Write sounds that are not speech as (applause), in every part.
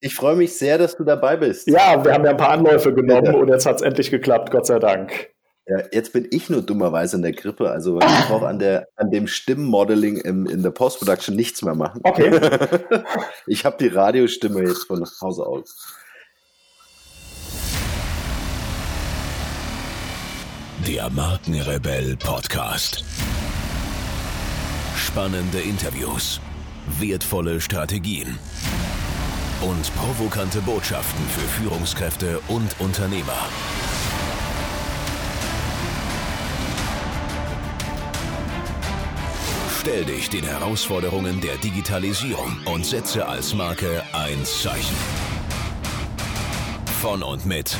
Ich freue mich sehr, dass du dabei bist. Ja, wir haben ja ein paar Anläufe genommen ja. und jetzt hat es endlich geklappt, Gott sei Dank. Ja, jetzt bin ich nur dummerweise in der Grippe. Also ich brauche an, an dem Stimmmodeling im, in der Post-Production nichts mehr machen. Okay. (laughs) ich habe die Radiostimme jetzt von Hause aus. Der Markenrebell Podcast. Spannende Interviews, wertvolle Strategien und provokante Botschaften für Führungskräfte und Unternehmer. Stell dich den Herausforderungen der Digitalisierung und setze als Marke ein Zeichen. Von und mit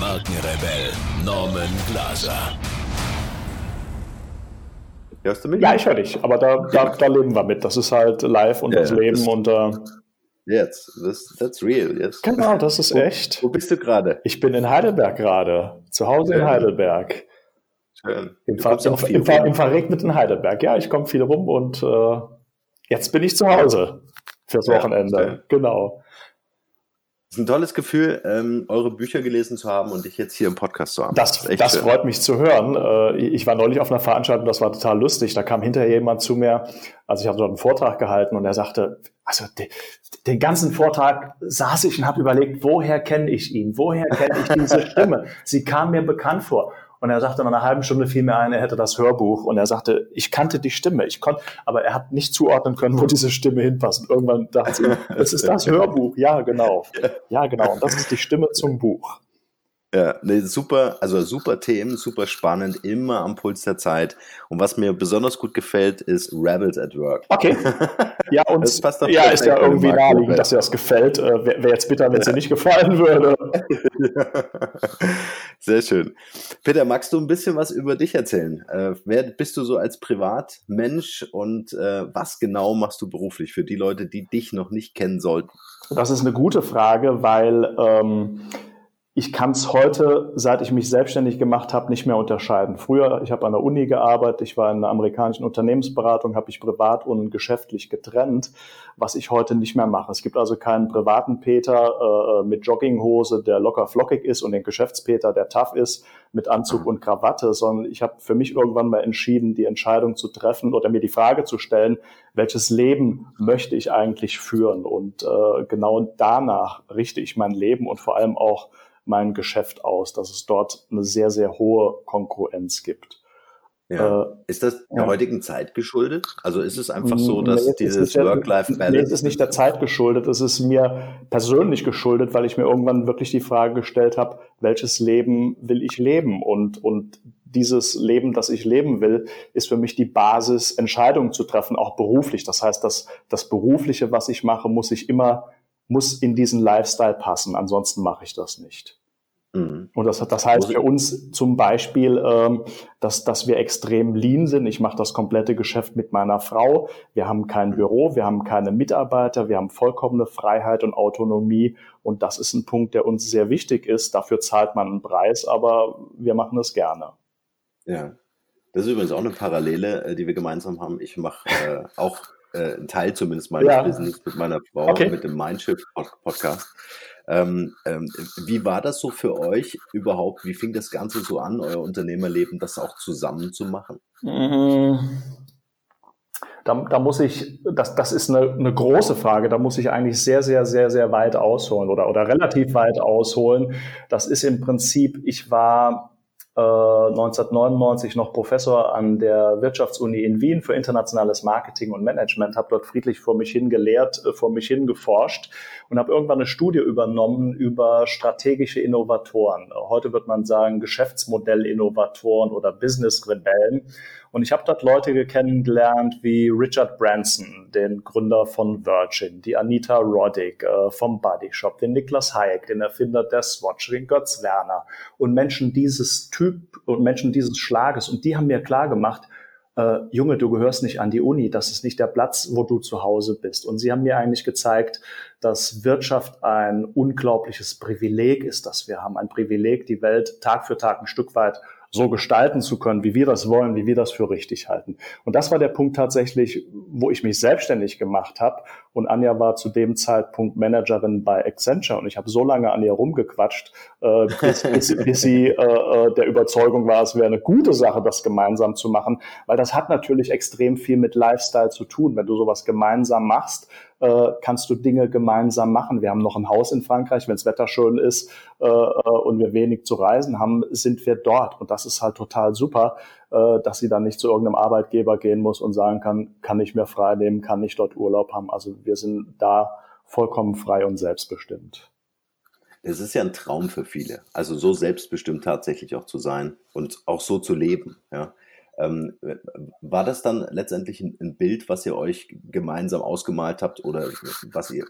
Markenrebell Norman Glaser. Hörst du mich? Ja, ich höre dich, aber da, da, da, leben wir mit. Das ist halt live und ja, das Leben das und äh, Jetzt, das, that's real. Jetzt. Genau, das ist wo, echt. Wo bist du gerade? Ich bin in Heidelberg gerade, zu Hause in Heidelberg. Schön. Im, Ver im, im, Ver im, verregneten Heidelberg. Ja, ich komme viel rum und äh, jetzt bin ich zu Hause fürs Wochenende. Ja, genau. Es ist ein tolles Gefühl, ähm, eure Bücher gelesen zu haben und dich jetzt hier im Podcast zu haben. Das, das, das freut mich zu hören. Äh, ich war neulich auf einer Veranstaltung, das war total lustig. Da kam hinterher jemand zu mir, also ich habe dort einen Vortrag gehalten und er sagte, also den, den ganzen Vortrag saß ich und habe überlegt, woher kenne ich ihn? Woher kenne ich diese (laughs) Stimme? Sie kam mir bekannt vor. Und er sagte, nach einer halben Stunde fiel mir ein, er hätte das Hörbuch. Und er sagte, ich kannte die Stimme. Ich konnte, aber er hat nicht zuordnen können, wo diese Stimme hinpasst. Und irgendwann dachte ich, (laughs) es ist das Hörbuch. Ja, genau. Ja, genau. Und das ist die Stimme zum Buch. Ja, nee, super, also super Themen, super spannend, immer am Puls der Zeit. Und was mir besonders gut gefällt, ist Rebels at Work. Okay. (laughs) Ja, und das passt ja, ist ja irgendwie naheliegend, dass dir das gefällt. Äh, Wäre wär jetzt bitter, wenn es dir nicht gefallen würde. (laughs) Sehr schön. Peter, magst du ein bisschen was über dich erzählen? Äh, wer bist du so als Privatmensch und äh, was genau machst du beruflich für die Leute, die dich noch nicht kennen sollten? Das ist eine gute Frage, weil ähm, ich kann es heute, seit ich mich selbstständig gemacht habe, nicht mehr unterscheiden. Früher, ich habe an der Uni gearbeitet, ich war in einer amerikanischen Unternehmensberatung, habe ich privat und geschäftlich getrennt, was ich heute nicht mehr mache. Es gibt also keinen privaten Peter äh, mit Jogginghose, der locker flockig ist und den Geschäftspeter, der tough ist, mit Anzug und Krawatte, sondern ich habe für mich irgendwann mal entschieden, die Entscheidung zu treffen oder mir die Frage zu stellen, welches Leben möchte ich eigentlich führen? Und äh, genau danach richte ich mein Leben und vor allem auch mein Geschäft aus, dass es dort eine sehr, sehr hohe Konkurrenz gibt. Ja. Äh, ist das der ja. heutigen Zeit geschuldet? Also ist es einfach so, dass nee, dieses Work-Life-Balance. Nee, es ist nicht der Zeit geschuldet, es ist mir persönlich geschuldet, weil ich mir irgendwann wirklich die Frage gestellt habe, welches Leben will ich leben? Und, und dieses Leben, das ich leben will, ist für mich die Basis, Entscheidungen zu treffen, auch beruflich. Das heißt, dass das Berufliche, was ich mache, muss ich immer muss in diesen Lifestyle passen, ansonsten mache ich das nicht. Mhm. Und das, das heißt für uns zum Beispiel, ähm, dass, dass wir extrem lean sind. Ich mache das komplette Geschäft mit meiner Frau. Wir haben kein Büro, wir haben keine Mitarbeiter, wir haben vollkommene Freiheit und Autonomie. Und das ist ein Punkt, der uns sehr wichtig ist. Dafür zahlt man einen Preis, aber wir machen es gerne. Ja, das ist übrigens auch eine Parallele, äh, die wir gemeinsam haben. Ich mache äh, auch äh, ein Teil zumindest meines ja. Business mit meiner Frau, okay. mit dem Mindshift Podcast. Ähm, ähm, wie war das so für euch überhaupt? Wie fing das Ganze so an, euer Unternehmerleben, das auch zusammen zu machen? Mhm. Da, da muss ich, das, das ist eine, eine große Frage, da muss ich eigentlich sehr, sehr, sehr, sehr weit ausholen oder, oder relativ weit ausholen. Das ist im Prinzip, ich war 1999 äh, noch Professor an der Wirtschaftsuni in Wien für internationales Marketing und Management, habe dort friedlich vor mich hin gelehrt, äh, vor mich hin geforscht und habe irgendwann eine Studie übernommen über strategische Innovatoren. Heute wird man sagen Geschäftsmodellinnovatoren oder Business-Rebellen. Und ich habe dort Leute kennengelernt wie Richard Branson, den Gründer von Virgin, die Anita Roddick äh, vom Body Shop, den Niklas Hayek, den Erfinder der Swatch, den Götz Werner und Menschen dieses Typ und Menschen dieses Schlages. Und die haben mir klar gemacht, äh, Junge, du gehörst nicht an die Uni, das ist nicht der Platz, wo du zu Hause bist. Und sie haben mir eigentlich gezeigt, dass Wirtschaft ein unglaubliches Privileg ist, das wir haben. Ein Privileg, die Welt Tag für Tag ein Stück weit so gestalten zu können, wie wir das wollen, wie wir das für richtig halten. Und das war der Punkt tatsächlich, wo ich mich selbstständig gemacht habe Und Anja war zu dem Zeitpunkt Managerin bei Accenture und ich habe so lange an ihr rumgequatscht, äh, bis, (laughs) bis, bis sie äh, äh, der Überzeugung war, es wäre eine gute Sache, das gemeinsam zu machen, weil das hat natürlich extrem viel mit Lifestyle zu tun. Wenn du sowas gemeinsam machst, äh, kannst du Dinge gemeinsam machen. Wir haben noch ein Haus in Frankreich, wenn das Wetter schön ist äh, äh, und wir wenig zu reisen haben, sind wir dort. Und das ist halt total super, dass sie dann nicht zu irgendeinem Arbeitgeber gehen muss und sagen kann, kann ich mir frei nehmen, kann ich dort Urlaub haben. Also wir sind da vollkommen frei und selbstbestimmt. Es ist ja ein Traum für viele, also so selbstbestimmt tatsächlich auch zu sein und auch so zu leben. Ja. Ähm, war das dann letztendlich ein, ein, Bild, was ihr euch gemeinsam ausgemalt habt oder was ihr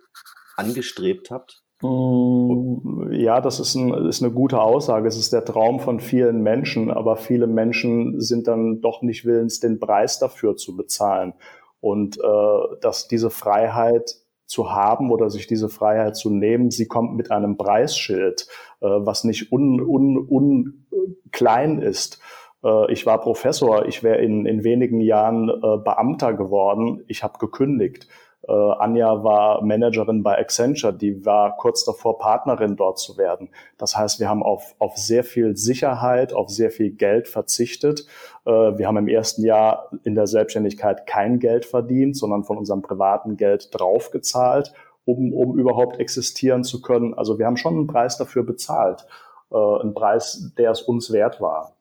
angestrebt habt? Mm, ja, das ist, ein, ist eine gute Aussage. Es ist der Traum von vielen Menschen, aber viele Menschen sind dann doch nicht willens, den Preis dafür zu bezahlen. Und äh, dass diese Freiheit zu haben oder sich diese Freiheit zu nehmen, sie kommt mit einem Preisschild, äh, was nicht un, un, un klein ist. Äh, ich war Professor, ich wäre in, in wenigen Jahren äh, Beamter geworden, ich habe gekündigt. Äh, Anja war Managerin bei Accenture, die war kurz davor, Partnerin dort zu werden. Das heißt, wir haben auf, auf sehr viel Sicherheit, auf sehr viel Geld verzichtet. Äh, wir haben im ersten Jahr in der Selbstständigkeit kein Geld verdient, sondern von unserem privaten Geld draufgezahlt, um, um überhaupt existieren zu können. Also wir haben schon einen Preis dafür bezahlt, äh, einen Preis, der es uns wert war.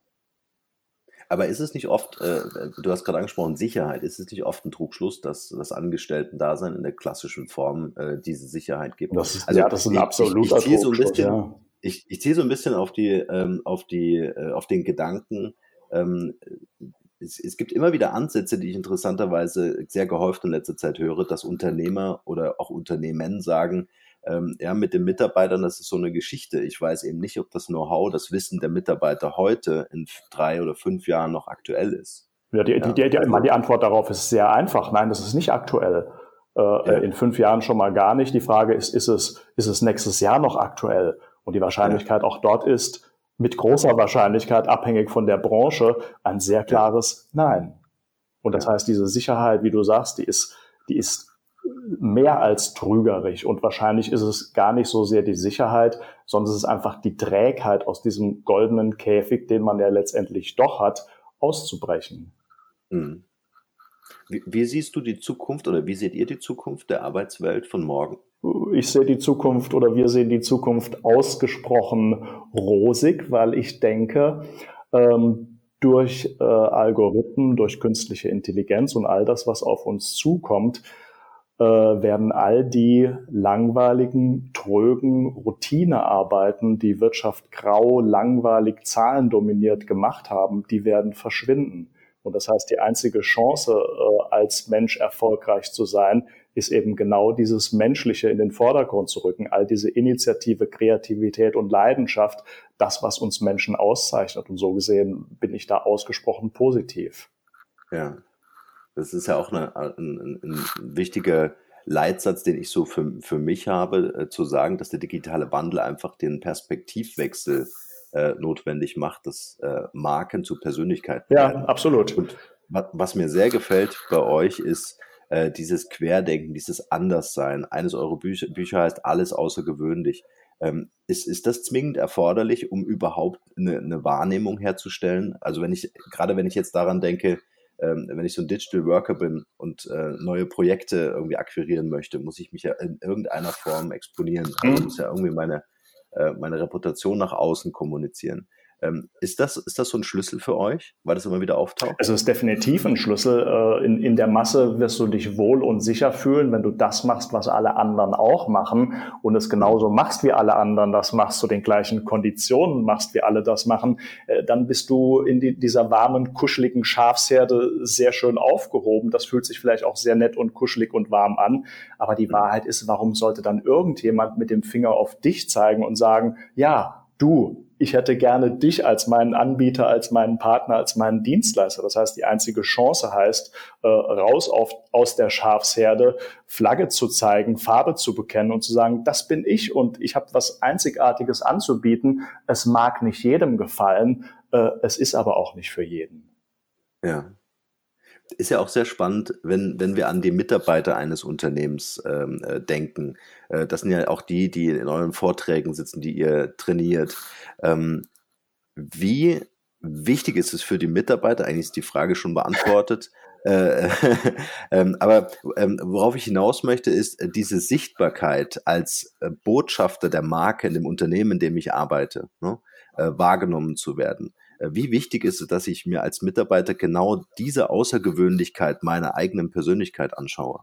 Aber ist es nicht oft, äh, du hast gerade angesprochen, Sicherheit, ist es nicht oft ein Trugschluss, dass das Angestellten-Dasein in der klassischen Form äh, diese Sicherheit gibt? Das ist, also, ja, das ist ein absoluter ich, ich, ich Trugschluss, so ja. Ich, ich ziehe so ein bisschen auf, die, ähm, auf, die, äh, auf den Gedanken, ähm, es, es gibt immer wieder Ansätze, die ich interessanterweise sehr gehäuft in letzter Zeit höre, dass Unternehmer oder auch Unternehmen sagen, ähm, ja, mit den Mitarbeitern, das ist so eine Geschichte. Ich weiß eben nicht, ob das Know-how, das Wissen der Mitarbeiter heute in drei oder fünf Jahren noch aktuell ist. Ja, die, ja, die, die, die, Antwort darauf ist sehr einfach. Nein, das ist nicht aktuell. Äh, ja. In fünf Jahren schon mal gar nicht. Die Frage ist, ist es, ist es nächstes Jahr noch aktuell? Und die Wahrscheinlichkeit ja. auch dort ist mit großer Wahrscheinlichkeit, abhängig von der Branche, ein sehr klares Nein. Und das heißt, diese Sicherheit, wie du sagst, die ist, die ist mehr als trügerisch und wahrscheinlich ist es gar nicht so sehr die Sicherheit, sondern es ist einfach die Trägheit aus diesem goldenen Käfig, den man ja letztendlich doch hat, auszubrechen. Hm. Wie, wie, siehst du die Zukunft oder wie seht ihr die Zukunft der Arbeitswelt von morgen? Ich sehe die Zukunft oder wir sehen die Zukunft ausgesprochen rosig, weil ich denke, ähm, durch äh, Algorithmen, durch künstliche Intelligenz und all das, was auf uns zukommt, äh, werden all die langweiligen, trögen Routinearbeiten, die Wirtschaft grau, langweilig, zahlendominiert gemacht haben, die werden verschwinden. Und das heißt, die einzige Chance, äh, als Mensch erfolgreich zu sein, ist eben genau dieses Menschliche in den Vordergrund zu rücken, all diese Initiative, Kreativität und Leidenschaft, das, was uns Menschen auszeichnet. Und so gesehen bin ich da ausgesprochen positiv. Ja, das ist ja auch eine, ein, ein, wichtiger Leitsatz, den ich so für, für mich habe, äh, zu sagen, dass der digitale Wandel einfach den Perspektivwechsel äh, notwendig macht, dass äh, Marken zu Persönlichkeiten ja, werden. absolut. Und was, was mir sehr gefällt bei euch ist äh, dieses Querdenken, dieses Anderssein. Eines eurer Bücher, Bücher heißt Alles außergewöhnlich. Ähm, ist, ist das zwingend erforderlich, um überhaupt eine, eine Wahrnehmung herzustellen? Also wenn ich, gerade wenn ich jetzt daran denke, ähm, wenn ich so ein Digital Worker bin und äh, neue Projekte irgendwie akquirieren möchte, muss ich mich ja in irgendeiner Form exponieren. Also mhm. muss ja irgendwie meine, äh, meine Reputation nach außen kommunizieren. Ähm, ist, das, ist das so ein Schlüssel für euch, weil das immer wieder auftaucht? Es ist definitiv ein Schlüssel. Äh, in, in der Masse wirst du dich wohl und sicher fühlen, wenn du das machst, was alle anderen auch machen und es genauso machst wie alle anderen, das machst zu den gleichen Konditionen, machst wie alle das machen, äh, dann bist du in die, dieser warmen, kuscheligen Schafsherde sehr schön aufgehoben. Das fühlt sich vielleicht auch sehr nett und kuschelig und warm an. Aber die Wahrheit ist, warum sollte dann irgendjemand mit dem Finger auf dich zeigen und sagen, ja, du, ich hätte gerne dich als meinen Anbieter, als meinen Partner, als meinen Dienstleister. Das heißt, die einzige Chance heißt, äh, raus auf, aus der Schafsherde, Flagge zu zeigen, Farbe zu bekennen und zu sagen, das bin ich und ich habe was Einzigartiges anzubieten. Es mag nicht jedem gefallen, äh, es ist aber auch nicht für jeden. Ja. Ist ja auch sehr spannend, wenn, wenn wir an die Mitarbeiter eines Unternehmens ähm, äh, denken. Äh, das sind ja auch die, die in euren Vorträgen sitzen, die ihr trainiert. Ähm, wie wichtig ist es für die Mitarbeiter? Eigentlich ist die Frage schon beantwortet. (laughs) Äh, (laughs) ähm, aber ähm, worauf ich hinaus möchte, ist äh, diese Sichtbarkeit als äh, Botschafter der Marke in dem Unternehmen, in dem ich arbeite, ne, äh, wahrgenommen zu werden. Äh, wie wichtig ist es, dass ich mir als Mitarbeiter genau diese Außergewöhnlichkeit meiner eigenen Persönlichkeit anschaue?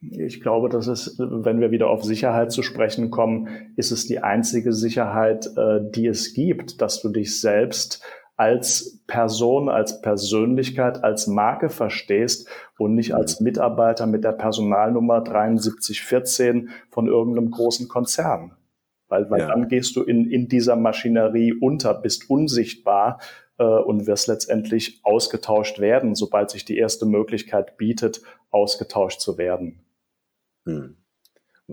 Ich glaube, dass es, wenn wir wieder auf Sicherheit zu sprechen kommen, ist es die einzige Sicherheit, äh, die es gibt, dass du dich selbst als Person, als Persönlichkeit, als Marke verstehst und nicht als mhm. Mitarbeiter mit der Personalnummer 7314 von irgendeinem großen Konzern. Weil, weil ja. dann gehst du in, in dieser Maschinerie unter, bist unsichtbar äh, und wirst letztendlich ausgetauscht werden, sobald sich die erste Möglichkeit bietet, ausgetauscht zu werden. Hm.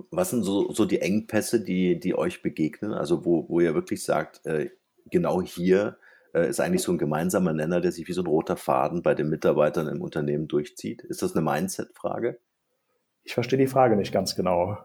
Was sind so, so die Engpässe, die, die euch begegnen? Also wo, wo ihr wirklich sagt, äh, genau hier äh, ist eigentlich so ein gemeinsamer Nenner, der sich wie so ein roter Faden bei den Mitarbeitern im Unternehmen durchzieht. Ist das eine Mindset-Frage? Ich verstehe die Frage nicht ganz genau.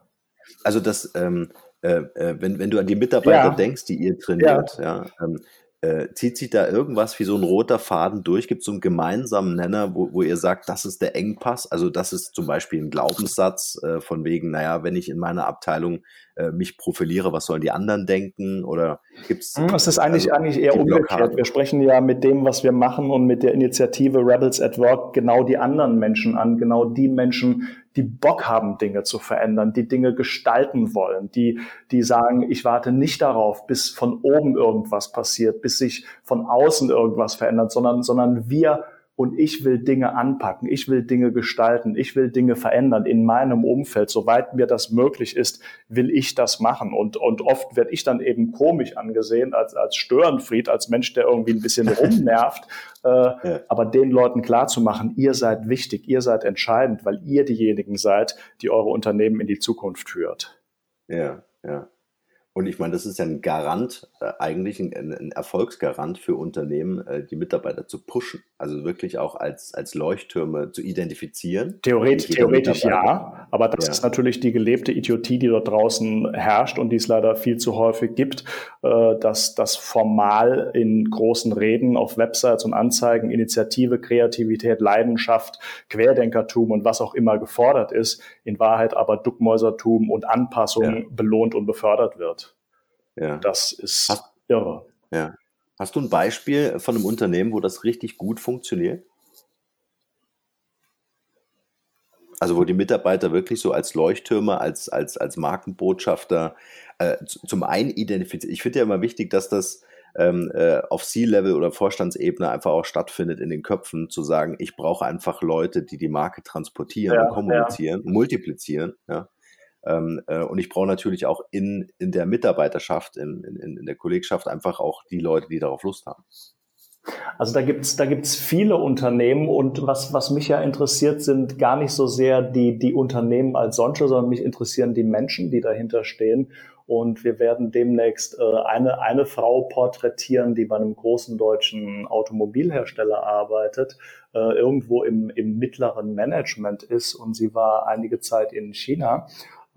Also das, ähm, äh, äh, wenn, wenn du an die Mitarbeiter ja. denkst, die ihr trainiert, ja, ja ähm, äh, zieht sich da irgendwas wie so ein roter Faden durch? Gibt es so einen gemeinsamen Nenner, wo, wo ihr sagt, das ist der Engpass? Also das ist zum Beispiel ein Glaubenssatz äh, von wegen, naja, wenn ich in meiner Abteilung äh, mich profiliere, was sollen die anderen denken? Oder gibt es... Es ist eigentlich, also, eigentlich eher umgekehrt. Wir sprechen ja mit dem, was wir machen und mit der Initiative Rebels at Work genau die anderen Menschen an, genau die Menschen, die Bock haben, Dinge zu verändern, die Dinge gestalten wollen, die, die sagen, ich warte nicht darauf, bis von oben irgendwas passiert, bis sich von außen irgendwas verändert, sondern, sondern wir und ich will Dinge anpacken, ich will Dinge gestalten, ich will Dinge verändern in meinem Umfeld. Soweit mir das möglich ist, will ich das machen. Und, und oft werde ich dann eben komisch angesehen als, als Störenfried, als Mensch, der irgendwie ein bisschen (laughs) rumnervt. äh, ja. Aber den Leuten klarzumachen, ihr seid wichtig, ihr seid entscheidend, weil ihr diejenigen seid, die eure Unternehmen in die Zukunft führt. Ja, ja. Und ich meine, das ist ja ein Garant, äh, eigentlich ein, ein, Erfolgsgarant für Unternehmen, äh, die Mitarbeiter zu pushen. Also wirklich auch als, als Leuchttürme zu identifizieren. Theoretisch, theoretisch ja, aber das ja. ist natürlich die gelebte Idiotie, die dort draußen herrscht und die es leider viel zu häufig gibt, äh, dass das formal in großen Reden auf Websites und Anzeigen Initiative, Kreativität, Leidenschaft, Querdenkertum und was auch immer gefordert ist, in Wahrheit aber Duckmäusertum und Anpassung ja. belohnt und befördert wird. Ja. Das ist Hast, irre. Ja. Hast du ein Beispiel von einem Unternehmen, wo das richtig gut funktioniert? Also wo die Mitarbeiter wirklich so als Leuchttürme, als, als, als Markenbotschafter äh, zum einen identifizieren. Ich finde ja immer wichtig, dass das ähm, äh, auf C-Level oder Vorstandsebene einfach auch stattfindet in den Köpfen, zu sagen, ich brauche einfach Leute, die die Marke transportieren, ja, kommunizieren, ja. multiplizieren. Ja? Ähm, äh, und ich brauche natürlich auch in, in der Mitarbeiterschaft, in, in, in der Kollegschaft einfach auch die Leute, die darauf Lust haben. Also da gibt's da gibt's viele Unternehmen und was, was mich ja interessiert, sind gar nicht so sehr die, die Unternehmen als solche, sondern mich interessieren die Menschen, die dahinter stehen. Und wir werden demnächst äh, eine, eine Frau porträtieren, die bei einem großen deutschen Automobilhersteller arbeitet, äh, irgendwo im, im mittleren Management ist und sie war einige Zeit in China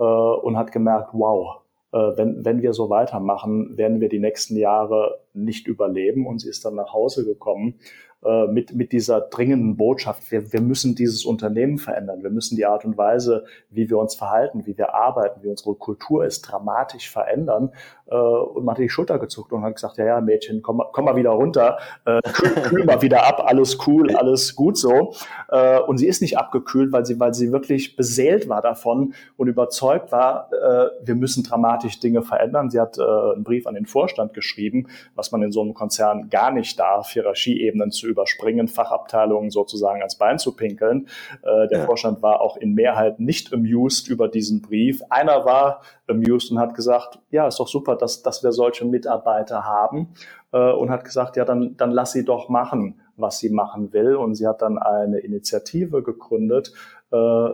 äh, und hat gemerkt, wow, äh, wenn, wenn wir so weitermachen, werden wir die nächsten Jahre nicht überleben. Und sie ist dann nach Hause gekommen äh, mit, mit dieser dringenden Botschaft, wir, wir müssen dieses Unternehmen verändern, wir müssen die Art und Weise, wie wir uns verhalten, wie wir arbeiten, wie unsere Kultur ist, dramatisch verändern. Äh, und man hat die Schulter gezuckt und hat gesagt, ja, ja, Mädchen, komm, komm mal wieder runter, äh, kühl, (laughs) kühl mal wieder ab, alles cool, alles gut so. Äh, und sie ist nicht abgekühlt, weil sie, weil sie wirklich beseelt war davon und überzeugt war, äh, wir müssen dramatisch Dinge verändern. Sie hat äh, einen Brief an den Vorstand geschrieben, was man in so einem Konzern gar nicht darf, Hierarchieebenen zu überspringen, Fachabteilungen sozusagen ans Bein zu pinkeln. Äh, der ja. Vorstand war auch in Mehrheit nicht amused über diesen Brief. Einer war amused und hat gesagt, ja, ist doch super, dass, dass wir solche Mitarbeiter haben äh, und hat gesagt, ja, dann, dann lass sie doch machen, was sie machen will. Und sie hat dann eine Initiative gegründet, äh,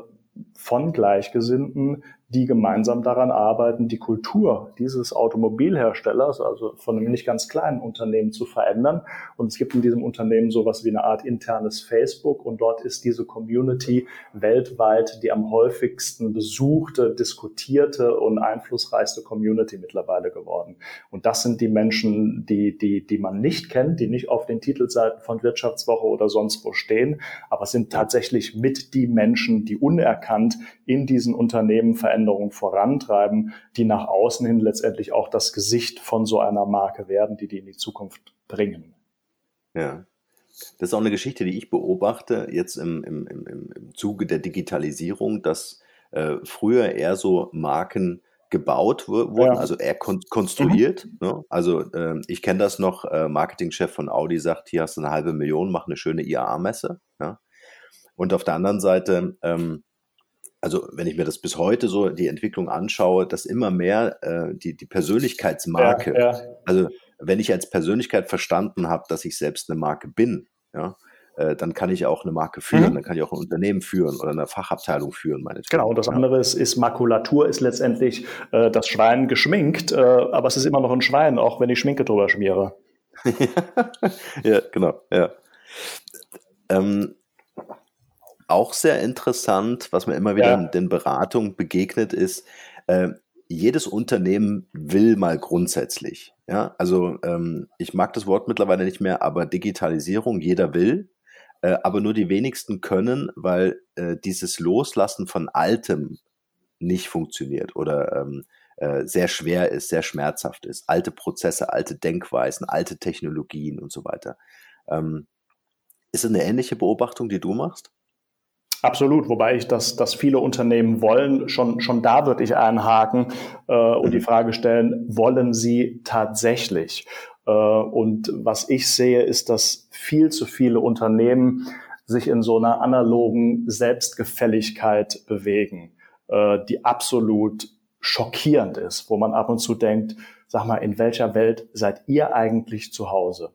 von Gleichgesinnten, die gemeinsam daran arbeiten, die Kultur dieses Automobilherstellers, also von einem nicht ganz kleinen Unternehmen zu verändern. Und es gibt in diesem Unternehmen sowas wie eine Art internes Facebook und dort ist diese Community weltweit die am häufigsten besuchte, diskutierte und einflussreichste Community mittlerweile geworden. Und das sind die Menschen, die, die, die man nicht kennt, die nicht auf den Titelseiten von Wirtschaftswoche oder sonst wo stehen, aber sind tatsächlich mit die Menschen, die unerkannt in diesen Unternehmen verändern Veränderung vorantreiben, die nach außen hin letztendlich auch das Gesicht von so einer Marke werden, die die in die Zukunft bringen. Ja. Das ist auch eine Geschichte, die ich beobachte, jetzt im, im, im, im Zuge der Digitalisierung, dass äh, früher eher so Marken gebaut wurden, ja. also eher kon konstruiert. Mhm. Ne? Also äh, ich kenne das noch, äh, Marketingchef von Audi sagt, hier hast du eine halbe Million, mach eine schöne IAA-Messe. Ja? Und auf der anderen Seite ähm, also wenn ich mir das bis heute so die Entwicklung anschaue, dass immer mehr äh, die, die Persönlichkeitsmarke, ja, ja. also wenn ich als Persönlichkeit verstanden habe, dass ich selbst eine Marke bin, ja, äh, dann kann ich auch eine Marke führen, mhm. dann kann ich auch ein Unternehmen führen oder eine Fachabteilung führen. Meine genau, und das andere ist, ist Makulatur, ist letztendlich äh, das Schwein geschminkt, äh, aber es ist immer noch ein Schwein, auch wenn ich Schminke drüber schmiere. (laughs) ja, genau, ja. Ähm, auch sehr interessant, was mir immer wieder ja. in den Beratungen begegnet, ist, äh, jedes Unternehmen will mal grundsätzlich. Ja, also ähm, ich mag das Wort mittlerweile nicht mehr, aber Digitalisierung, jeder will, äh, aber nur die wenigsten können, weil äh, dieses Loslassen von Altem nicht funktioniert oder ähm, äh, sehr schwer ist, sehr schmerzhaft ist. Alte Prozesse, alte Denkweisen, alte Technologien und so weiter. Ähm, ist es eine ähnliche Beobachtung, die du machst? Absolut, wobei ich das, das viele Unternehmen wollen, schon, schon da würde ich einhaken äh, und die mhm. Frage stellen, wollen sie tatsächlich? Äh, und was ich sehe, ist, dass viel zu viele Unternehmen sich in so einer analogen Selbstgefälligkeit bewegen, äh, die absolut schockierend ist, wo man ab und zu denkt, sag mal, in welcher Welt seid ihr eigentlich zu Hause?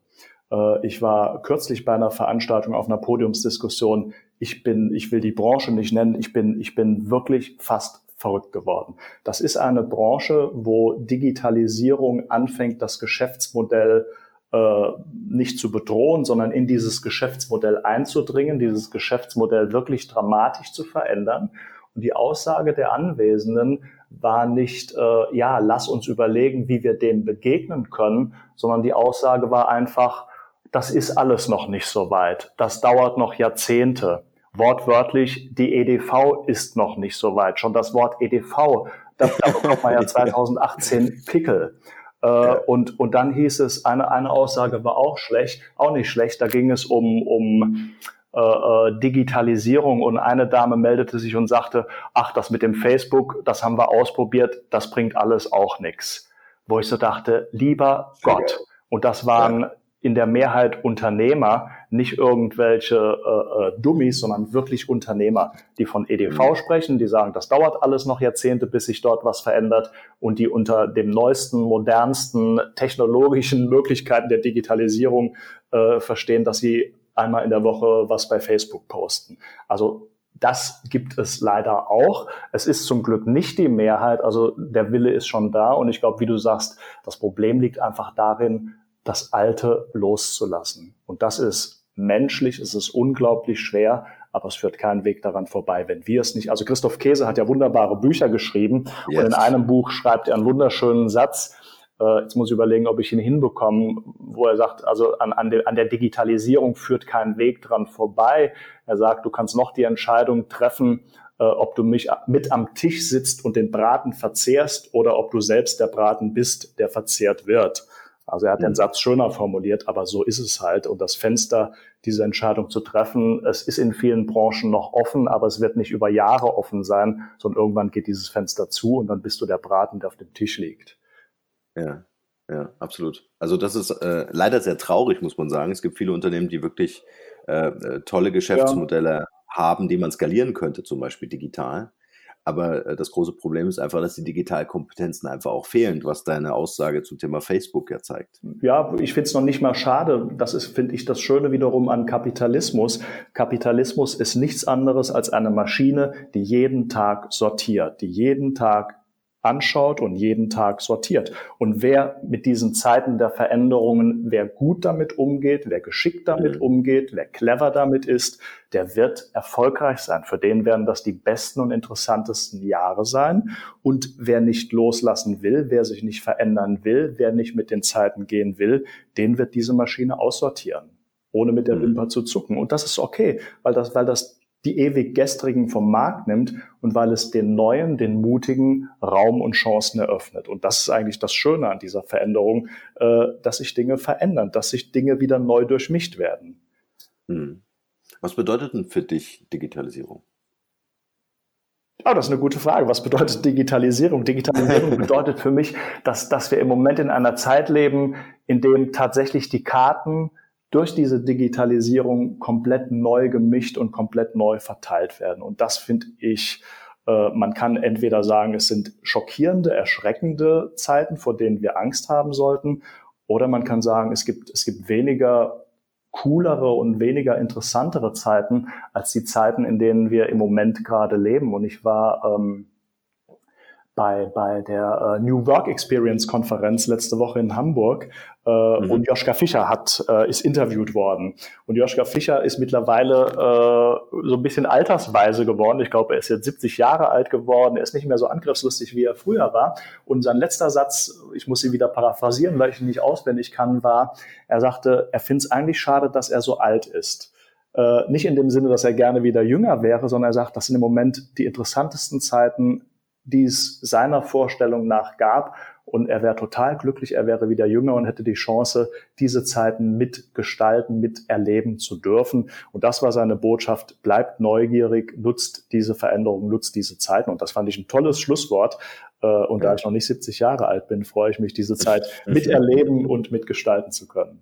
Äh, ich war kürzlich bei einer Veranstaltung auf einer Podiumsdiskussion. Ich bin, ich will die Branche nicht nennen. Ich bin, ich bin wirklich fast verrückt geworden. Das ist eine Branche, wo Digitalisierung anfängt, das Geschäftsmodell äh, nicht zu bedrohen, sondern in dieses Geschäftsmodell einzudringen, dieses Geschäftsmodell wirklich dramatisch zu verändern. Und die Aussage der Anwesenden war nicht, äh, ja, lass uns überlegen, wie wir dem begegnen können, sondern die Aussage war einfach, das ist alles noch nicht so weit. Das dauert noch Jahrzehnte. Wortwörtlich, die EDV ist noch nicht so weit. Schon das Wort EDV, da bekommt man ja (laughs) (laughs) 2018 Pickel. Äh, und, und dann hieß es, eine, eine Aussage war auch schlecht, auch nicht schlecht, da ging es um, um äh, äh, Digitalisierung und eine Dame meldete sich und sagte, ach, das mit dem Facebook, das haben wir ausprobiert, das bringt alles auch nichts. Wo ich so dachte, lieber Gott. Und das waren in der Mehrheit Unternehmer, nicht irgendwelche äh, äh, Dummies, sondern wirklich Unternehmer, die von EDV mhm. sprechen, die sagen, das dauert alles noch Jahrzehnte, bis sich dort was verändert und die unter dem neuesten, modernsten technologischen (laughs) Möglichkeiten der Digitalisierung äh, verstehen, dass sie einmal in der Woche was bei Facebook posten. Also das gibt es leider auch. Es ist zum Glück nicht die Mehrheit, also der Wille ist schon da und ich glaube, wie du sagst, das Problem liegt einfach darin, das Alte loszulassen. Und das ist menschlich, es ist unglaublich schwer, aber es führt keinen Weg daran vorbei, wenn wir es nicht. Also Christoph Käse hat ja wunderbare Bücher geschrieben yes. und in einem Buch schreibt er einen wunderschönen Satz. Äh, jetzt muss ich überlegen, ob ich ihn hinbekomme, wo er sagt, also an, an, de, an der Digitalisierung führt kein Weg dran vorbei. Er sagt, du kannst noch die Entscheidung treffen, äh, ob du mich mit am Tisch sitzt und den Braten verzehrst oder ob du selbst der Braten bist, der verzehrt wird. Also er hat den. Satz schöner formuliert, aber so ist es halt. Und das Fenster, diese Entscheidung zu treffen, es ist in vielen Branchen noch offen, aber es wird nicht über Jahre offen sein, sondern irgendwann geht dieses Fenster zu und dann bist du der Braten, der auf dem Tisch liegt. Ja, ja, absolut. Also das ist äh, leider sehr traurig, muss man sagen. Es gibt viele Unternehmen, die wirklich äh, äh tolle Geschäftsmodelle ja. haben, die man skalieren könnte, zum Beispiel digital. Aber äh, das große Problem ist einfach, dass die Digitalkompetenzen einfach auch fehlen, was deine Aussage zum Thema Facebook ja zeigt. Ja, ich finde es noch nicht mal schade. Das ist, finde ich, das Schöne wiederum an Kapitalismus. Kapitalismus ist nichts anderes als eine Maschine, die jeden Tag sortiert, die jeden Tag anschaut und jeden Tag sortiert. Und wer mit diesen Zeiten der Veränderungen, wer gut damit umgeht, wer geschickt damit mhm. umgeht, wer clever damit ist, der wird erfolgreich sein. Für den werden das die besten und interessantesten Jahre sein. Und wer nicht loslassen will, wer sich nicht verändern will, wer nicht mit den Zeiten gehen will, den wird diese Maschine aussortieren ohne mit der mhm. Wimper zu zucken. Und das ist okay, weil das, weil das die ewig gestrigen vom Markt nimmt und weil es den Neuen, den Mutigen Raum und Chancen eröffnet. Und das ist eigentlich das Schöne an dieser Veränderung, äh, dass sich Dinge verändern, dass sich Dinge wieder neu durchmischt werden. Hm. Was bedeutet denn für dich Digitalisierung? Oh, das ist eine gute Frage. Was bedeutet Digitalisierung? Digitalisierung (laughs) bedeutet für mich, dass, dass wir im Moment in einer Zeit leben, in dem tatsächlich die Karten durch diese Digitalisierung komplett neu gemischt und komplett neu verteilt werden. Und das finde ich, äh, man kann entweder sagen, es sind schockierende, erschreckende Zeiten, vor denen wir Angst haben sollten, oder man kann sagen, es gibt, es gibt weniger coolere und weniger interessantere Zeiten als die Zeiten, in denen wir im Moment gerade leben. Und ich war ähm, bei, bei der äh, New Work Experience Konferenz letzte Woche in Hamburg äh, mhm. und Joschka Fischer hat, äh, ist interviewt worden. Und Joschka Fischer ist mittlerweile äh, so ein bisschen altersweise geworden. Ich glaube, er ist jetzt 70 Jahre alt geworden. Er ist nicht mehr so angriffslustig, wie er früher war. Und sein letzter Satz, ich muss ihn wieder paraphrasieren, weil ich ihn nicht auswendig kann, war, er sagte, er findet es eigentlich schade, dass er so alt ist. Äh, nicht in dem Sinne, dass er gerne wieder jünger wäre, sondern er sagt, das sind im Moment die interessantesten Zeiten die es seiner Vorstellung nach gab. Und er wäre total glücklich, er wäre wieder jünger und hätte die Chance, diese Zeiten mitgestalten, miterleben zu dürfen. Und das war seine Botschaft, bleibt neugierig, nutzt diese Veränderung, nutzt diese Zeiten. Und das fand ich ein tolles Schlusswort. Äh, und da ich noch nicht 70 Jahre alt bin, freue ich mich, diese Zeit miterleben und mitgestalten zu können.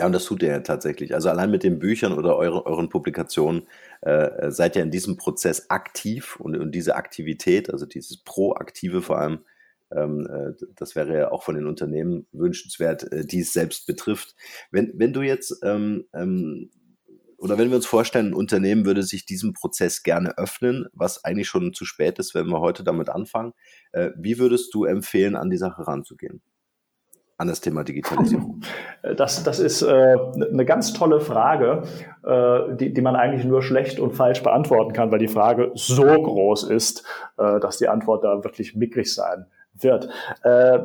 Ja, und das tut er ja tatsächlich. Also allein mit den Büchern oder eure, euren Publikationen äh, seid ihr in diesem Prozess aktiv und, und diese Aktivität, also dieses Proaktive vor allem, ähm, äh, das wäre ja auch von den Unternehmen wünschenswert, äh, die es selbst betrifft. Wenn, wenn du jetzt ähm, ähm, oder wenn wir uns vorstellen, ein Unternehmen würde sich diesem Prozess gerne öffnen, was eigentlich schon zu spät ist, wenn wir heute damit anfangen, äh, wie würdest du empfehlen, an die Sache ranzugehen? An das Thema Digitalisierung? (laughs) Das, das ist äh, eine ganz tolle Frage, äh, die, die man eigentlich nur schlecht und falsch beantworten kann, weil die Frage so groß ist, äh, dass die Antwort da wirklich mickrig sein wird. Äh,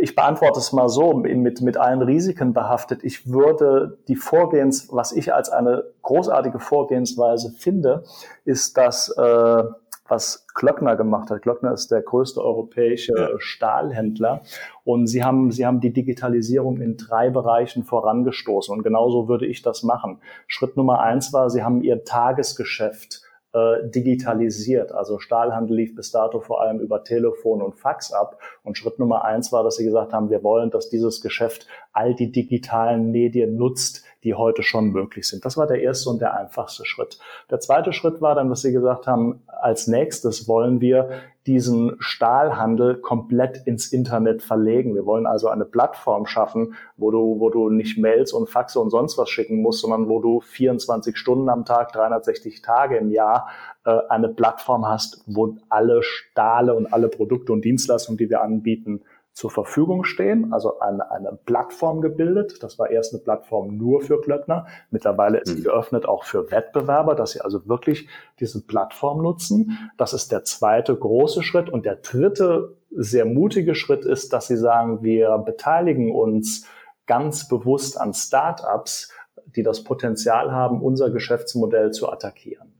ich beantworte es mal so, mit, mit allen Risiken behaftet. Ich würde die Vorgehens, was ich als eine großartige Vorgehensweise finde, ist, dass äh, was Klöckner gemacht hat. Klöckner ist der größte europäische ja. Stahlhändler und sie haben, sie haben die Digitalisierung in drei Bereichen vorangestoßen und genauso würde ich das machen. Schritt Nummer eins war, sie haben ihr Tagesgeschäft äh, digitalisiert. Also Stahlhandel lief bis dato vor allem über Telefon und Fax ab. Und Schritt Nummer eins war, dass sie gesagt haben, wir wollen, dass dieses Geschäft all die digitalen Medien nutzt, die heute schon möglich sind. Das war der erste und der einfachste Schritt. Der zweite Schritt war dann, dass sie gesagt haben, als nächstes wollen wir diesen Stahlhandel komplett ins Internet verlegen. Wir wollen also eine Plattform schaffen, wo du, wo du nicht Mails und Faxe und sonst was schicken musst, sondern wo du 24 Stunden am Tag, 360 Tage im Jahr äh, eine Plattform hast, wo alle Stahle und alle Produkte und Dienstleistungen, die wir anbieten, zur Verfügung stehen, also eine, eine Plattform gebildet. Das war erst eine Plattform nur für Klöckner. Mittlerweile ist sie mhm. geöffnet auch für Wettbewerber, dass sie also wirklich diese Plattform nutzen. Das ist der zweite große Schritt. Und der dritte sehr mutige Schritt ist, dass sie sagen, wir beteiligen uns ganz bewusst an Startups, die das Potenzial haben, unser Geschäftsmodell zu attackieren.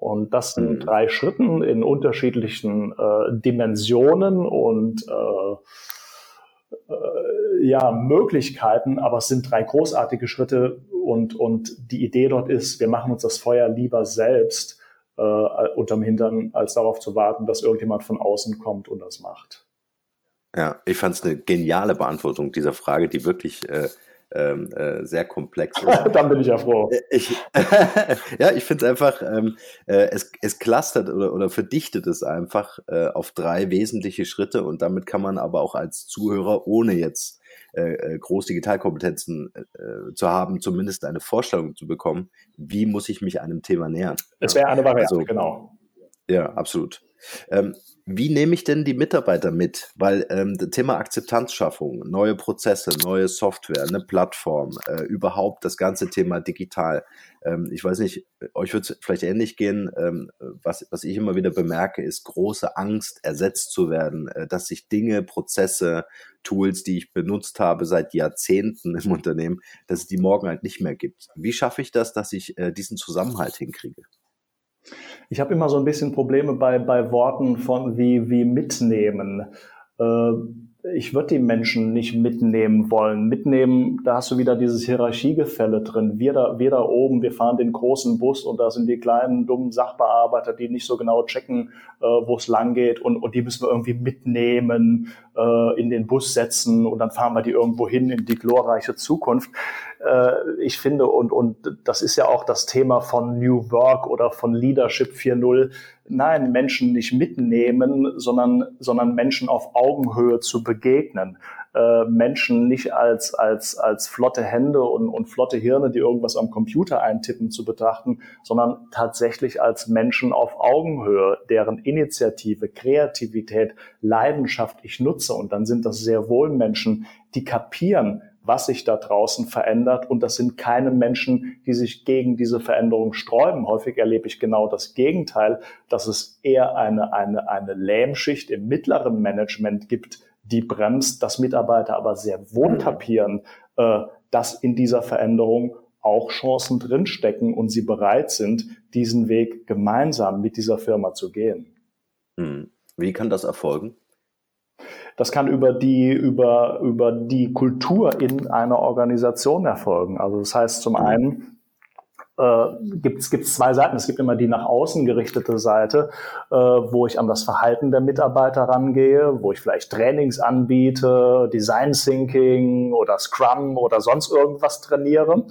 Und das sind mhm. drei Schritten in unterschiedlichen äh, Dimensionen und äh, äh, ja, Möglichkeiten, aber es sind drei großartige Schritte und, und die Idee dort ist, wir machen uns das Feuer lieber selbst äh, unterm Hintern, als darauf zu warten, dass irgendjemand von außen kommt und das macht. Ja, ich fand es eine geniale Beantwortung dieser Frage, die wirklich äh, ähm, äh, sehr komplex (laughs) ist. Dann bin ich ja froh. Äh, ich, (laughs) ja, ich finde es einfach, ähm, äh, es, es clustert oder, oder verdichtet es einfach äh, auf drei wesentliche Schritte und damit kann man aber auch als Zuhörer, ohne jetzt äh, äh groß Digitalkompetenzen äh, zu haben, zumindest eine Vorstellung zu bekommen, wie muss ich mich einem Thema nähern. Es wäre eine Variante, also, genau. Ja, absolut. Ähm, wie nehme ich denn die Mitarbeiter mit? Weil ähm, das Thema Akzeptanzschaffung, neue Prozesse, neue Software, eine Plattform, äh, überhaupt das ganze Thema digital. Ähm, ich weiß nicht, euch wird es vielleicht ähnlich gehen. Ähm, was, was ich immer wieder bemerke, ist große Angst, ersetzt zu werden, äh, dass sich Dinge, Prozesse, Tools, die ich benutzt habe seit Jahrzehnten im Unternehmen, dass es die morgen halt nicht mehr gibt. Wie schaffe ich das, dass ich äh, diesen Zusammenhalt hinkriege? Ich habe immer so ein bisschen Probleme bei, bei Worten von wie, wie mitnehmen. Äh, ich würde die Menschen nicht mitnehmen wollen. Mitnehmen, da hast du wieder dieses Hierarchiegefälle drin. Wir da, wir da oben, wir fahren den großen Bus und da sind die kleinen, dummen Sachbearbeiter, die nicht so genau checken, äh, wo es lang geht und, und die müssen wir irgendwie mitnehmen, äh, in den Bus setzen und dann fahren wir die irgendwo hin in die glorreiche Zukunft. Äh, ich finde, und, und das ist ja auch das Thema von New Work oder von Leadership 4.0, nein, Menschen nicht mitnehmen, sondern, sondern Menschen auf Augenhöhe zu begegnen. Äh, Menschen nicht als, als, als flotte Hände und, und flotte Hirne, die irgendwas am Computer eintippen, zu betrachten, sondern tatsächlich als Menschen auf Augenhöhe, deren Initiative, Kreativität, Leidenschaft ich nutze. Und dann sind das sehr wohl Menschen, die kapieren, was sich da draußen verändert. Und das sind keine Menschen, die sich gegen diese Veränderung sträuben. Häufig erlebe ich genau das Gegenteil, dass es eher eine, eine, eine Lähmschicht im mittleren Management gibt, die bremst, dass Mitarbeiter aber sehr wohl kapieren, äh, dass in dieser Veränderung auch Chancen drinstecken und sie bereit sind, diesen Weg gemeinsam mit dieser Firma zu gehen. Hm. Wie kann das erfolgen? Das kann über die, über, über die Kultur in einer Organisation erfolgen. Also das heißt zum einen, äh, gibt es zwei Seiten. Es gibt immer die nach außen gerichtete Seite, äh, wo ich an das Verhalten der Mitarbeiter rangehe, wo ich vielleicht Trainings anbiete, Design Thinking oder Scrum oder sonst irgendwas trainiere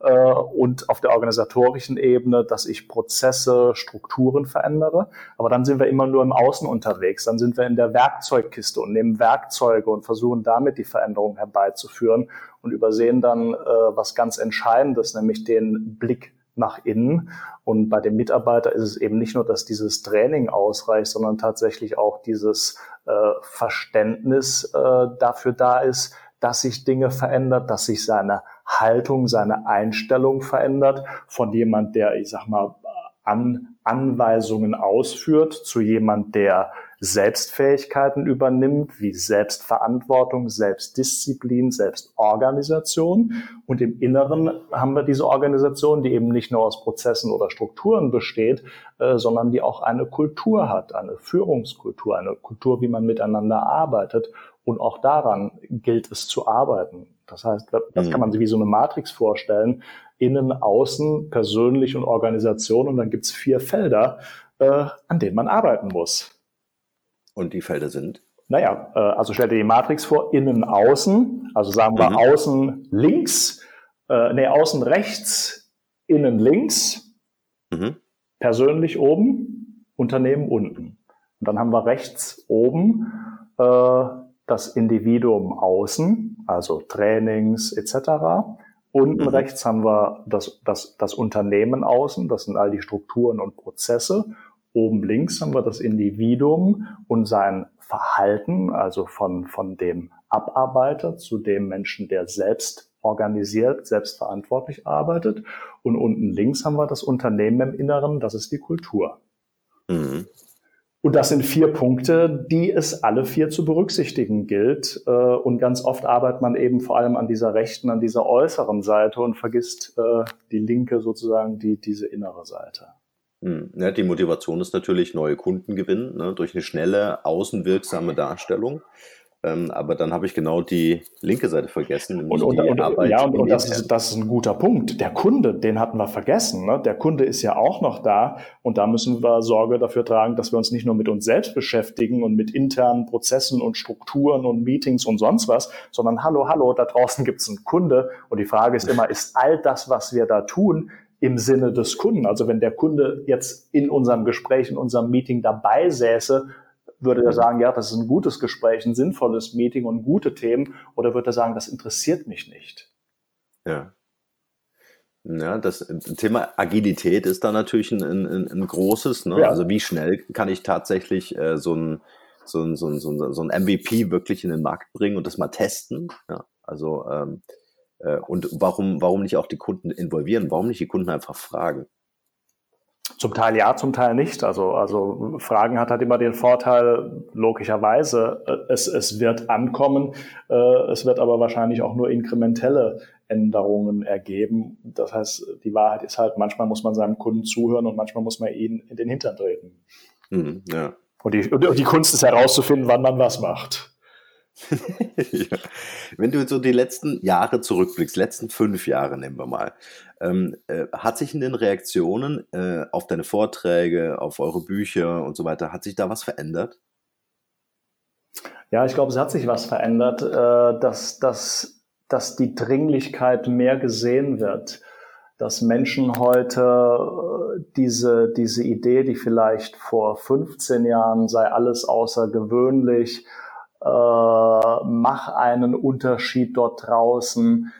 und auf der organisatorischen Ebene, dass ich Prozesse, Strukturen verändere. Aber dann sind wir immer nur im Außen unterwegs. Dann sind wir in der Werkzeugkiste und nehmen Werkzeuge und versuchen damit die Veränderung herbeizuführen und übersehen dann äh, was ganz Entscheidendes, nämlich den Blick nach innen. Und bei dem Mitarbeiter ist es eben nicht nur, dass dieses Training ausreicht, sondern tatsächlich auch dieses äh, Verständnis äh, dafür da ist, dass sich Dinge verändert, dass sich seine Haltung, seine Einstellung verändert von jemand, der, ich sag mal, an Anweisungen ausführt, zu jemand, der Selbstfähigkeiten übernimmt, wie Selbstverantwortung, Selbstdisziplin, Selbstorganisation. Und im Inneren haben wir diese Organisation, die eben nicht nur aus Prozessen oder Strukturen besteht, äh, sondern die auch eine Kultur hat, eine Führungskultur, eine Kultur, wie man miteinander arbeitet. Und auch daran gilt es zu arbeiten. Das heißt, das mhm. kann man sich wie so eine Matrix vorstellen. Innen, außen, persönlich und Organisation. Und dann gibt's vier Felder, äh, an denen man arbeiten muss. Und die Felder sind? Naja, äh, also stell dir die Matrix vor, innen, außen. Also sagen wir mhm. außen links, äh, nee, außen rechts, innen links, mhm. persönlich oben, Unternehmen unten. Und dann haben wir rechts oben äh, das Individuum außen, also Trainings etc. Unten mhm. rechts haben wir das, das, das Unternehmen außen, das sind all die Strukturen und Prozesse. Oben links haben wir das Individuum und sein Verhalten, also von, von dem Abarbeiter zu dem Menschen, der selbst organisiert, selbstverantwortlich arbeitet. Und unten links haben wir das Unternehmen im Inneren, das ist die Kultur. Mhm. Und das sind vier Punkte, die es alle vier zu berücksichtigen gilt. Äh, und ganz oft arbeitet man eben vor allem an dieser rechten, an dieser äußeren Seite und vergisst äh, die linke sozusagen, die, diese innere Seite. Hm. Ja, die Motivation ist natürlich neue Kunden gewinnen, ne, durch eine schnelle, außenwirksame Darstellung. Ähm, aber dann habe ich genau die linke Seite vergessen. Und, und, und, ja, und, und das, ist, das ist ein guter Punkt. Der Kunde, den hatten wir vergessen. Ne? Der Kunde ist ja auch noch da und da müssen wir Sorge dafür tragen, dass wir uns nicht nur mit uns selbst beschäftigen und mit internen Prozessen und Strukturen und Meetings und sonst was, sondern hallo, hallo, da draußen gibt es einen Kunde und die Frage ist immer, ist all das, was wir da tun, im Sinne des Kunden? Also wenn der Kunde jetzt in unserem Gespräch, in unserem Meeting dabei säße, würde er sagen, ja, das ist ein gutes Gespräch, ein sinnvolles Meeting und gute Themen? Oder würde er sagen, das interessiert mich nicht? Ja. Ja, das Thema Agilität ist da natürlich ein, ein, ein großes. Ne? Ja. Also wie schnell kann ich tatsächlich äh, so, ein, so, ein, so, ein, so, ein, so ein MVP wirklich in den Markt bringen und das mal testen? Ja, also ähm, äh, und warum, warum nicht auch die Kunden involvieren? Warum nicht die Kunden einfach fragen? Zum Teil ja, zum Teil nicht. Also, also Fragen hat halt immer den Vorteil, logischerweise, äh, es, es wird ankommen, äh, es wird aber wahrscheinlich auch nur inkrementelle Änderungen ergeben. Das heißt, die Wahrheit ist halt, manchmal muss man seinem Kunden zuhören und manchmal muss man ihn in den Hintern treten. Mhm, ja. und, die, und die Kunst ist herauszufinden, wann man was macht. (laughs) Wenn du so die letzten Jahre zurückblickst, letzten fünf Jahre nehmen wir mal, ähm, äh, hat sich in den Reaktionen äh, auf deine Vorträge, auf eure Bücher und so weiter, hat sich da was verändert? Ja, ich glaube, es hat sich was verändert, äh, dass, dass, dass die Dringlichkeit mehr gesehen wird dass Menschen heute äh, diese, diese Idee, die vielleicht vor 15 Jahren sei alles außergewöhnlich, äh, mach einen Unterschied dort draußen.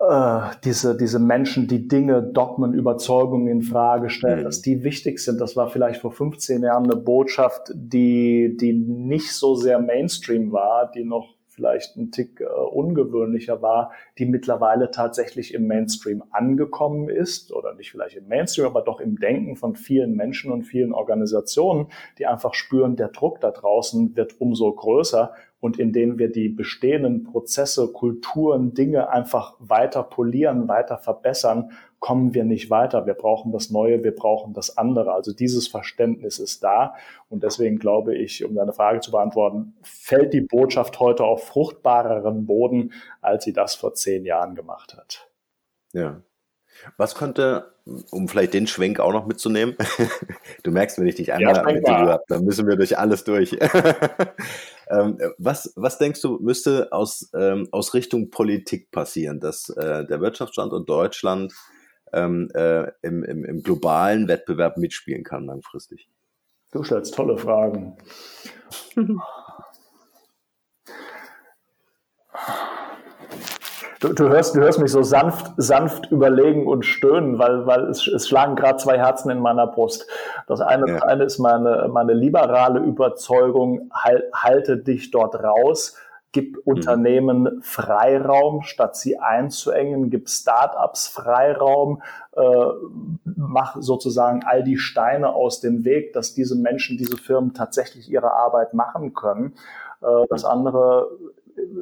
Äh, diese, diese Menschen, die Dinge, Dogmen, Überzeugungen in Frage stellen, mhm. dass die wichtig sind. Das war vielleicht vor 15 Jahren eine Botschaft, die, die nicht so sehr Mainstream war, die noch vielleicht ein Tick äh, ungewöhnlicher war, die mittlerweile tatsächlich im Mainstream angekommen ist oder nicht vielleicht im Mainstream, aber doch im Denken von vielen Menschen und vielen Organisationen, die einfach spüren, der Druck da draußen wird umso größer und indem wir die bestehenden Prozesse, Kulturen, Dinge einfach weiter polieren, weiter verbessern, kommen wir nicht weiter. Wir brauchen das Neue, wir brauchen das andere. Also dieses Verständnis ist da. Und deswegen glaube ich, um deine Frage zu beantworten, fällt die Botschaft heute auf fruchtbareren Boden, als sie das vor zehn Jahren gemacht hat. Ja. Was könnte, um vielleicht den Schwenk auch noch mitzunehmen, (laughs) du merkst, wenn ich dich einmal ja, mit habe, dann müssen wir durch alles durch. (laughs) ähm, was, was denkst du, müsste aus, ähm, aus Richtung Politik passieren, dass äh, der Wirtschaftsstandort Deutschland ähm, äh, im, im, im globalen Wettbewerb mitspielen kann langfristig? Du stellst tolle Fragen. (laughs) Du, du, hörst, du hörst mich so sanft, sanft überlegen und stöhnen, weil, weil es, es schlagen gerade zwei Herzen in meiner Brust. Das eine, ja. das eine ist meine, meine liberale Überzeugung, halt, halte dich dort raus, gib mhm. Unternehmen Freiraum, statt sie einzuengen, gib Startups Freiraum, äh, mach sozusagen all die Steine aus dem Weg, dass diese Menschen, diese Firmen tatsächlich ihre Arbeit machen können. Äh, das andere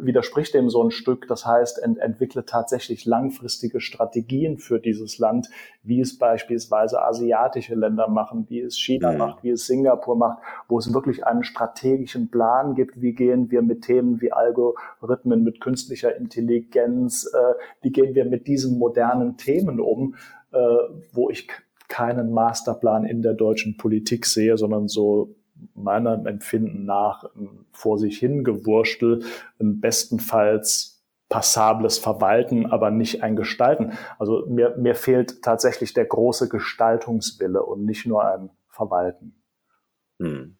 widerspricht dem so ein Stück. Das heißt, ent entwickle tatsächlich langfristige Strategien für dieses Land, wie es beispielsweise asiatische Länder machen, wie es China mhm. macht, wie es Singapur macht, wo es wirklich einen strategischen Plan gibt, wie gehen wir mit Themen wie Algorithmen, mit künstlicher Intelligenz, äh, wie gehen wir mit diesen modernen Themen um, äh, wo ich keinen Masterplan in der deutschen Politik sehe, sondern so meinem Empfinden nach vor sich hingewurstel, ein bestenfalls passables Verwalten, aber nicht ein Gestalten. Also mir, mir fehlt tatsächlich der große Gestaltungswille und nicht nur ein Verwalten. Hm.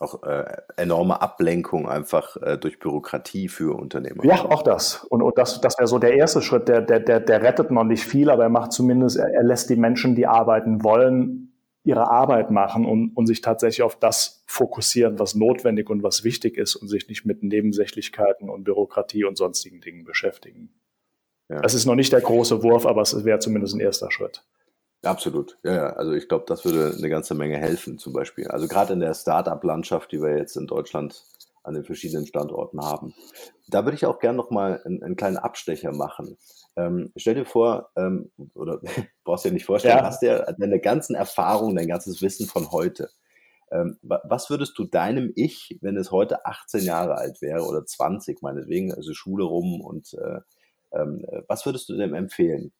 Auch äh, enorme Ablenkung einfach äh, durch Bürokratie für Unternehmer. Ja, auch das. Und, und das, das wäre so der erste Schritt. Der, der, der, der rettet noch nicht viel, aber er macht zumindest, er, er lässt die Menschen, die arbeiten wollen, ihre Arbeit machen und, und sich tatsächlich auf das fokussieren, was notwendig und was wichtig ist und sich nicht mit Nebensächlichkeiten und Bürokratie und sonstigen Dingen beschäftigen. Ja. Das ist noch nicht der große Wurf, aber es wäre zumindest ein erster Schritt. Absolut, ja, ja. Also ich glaube, das würde eine ganze Menge helfen, zum Beispiel. Also gerade in der Start-up-Landschaft, die wir jetzt in Deutschland an den verschiedenen Standorten haben. Da würde ich auch gerne nochmal einen, einen kleinen Abstecher machen. Ähm, stell dir vor, ähm, oder (laughs) brauchst dir nicht vorstellen, ja. hast ja deine ganzen Erfahrungen, dein ganzes Wissen von heute. Ähm, was würdest du deinem Ich, wenn es heute 18 Jahre alt wäre oder 20 meinetwegen, also Schule rum und äh, ähm, was würdest du dem empfehlen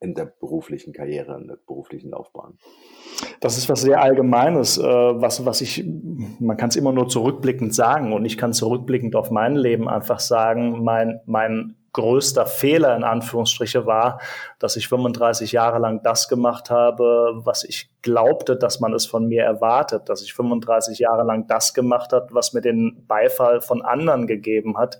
in der beruflichen Karriere, in der beruflichen Laufbahn? Das ist was sehr Allgemeines, äh, was, was ich, man kann es immer nur zurückblickend sagen und ich kann zurückblickend auf mein Leben einfach sagen, mein, mein größter Fehler in Anführungsstriche war, dass ich 35 Jahre lang das gemacht habe, was ich glaubte, dass man es von mir erwartet, dass ich 35 Jahre lang das gemacht hat, was mir den Beifall von anderen gegeben hat,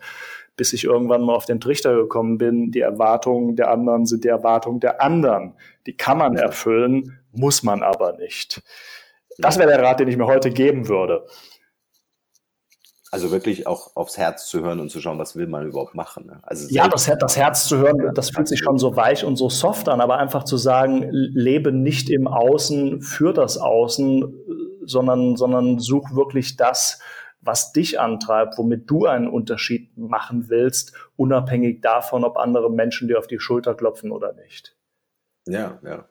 bis ich irgendwann mal auf den Trichter gekommen bin, die Erwartungen der anderen sind die Erwartungen der anderen. Die kann man erfüllen, muss man aber nicht. Das wäre der Rat, den ich mir heute geben würde. Also wirklich auch aufs Herz zu hören und zu schauen, was will man überhaupt machen. Ne? Also ja, das, das Herz zu hören, das fühlt sich schon so weich und so soft an, aber einfach zu sagen, lebe nicht im Außen für das Außen, sondern, sondern such wirklich das, was dich antreibt, womit du einen Unterschied machen willst, unabhängig davon, ob andere Menschen dir auf die Schulter klopfen oder nicht. Ja, ja.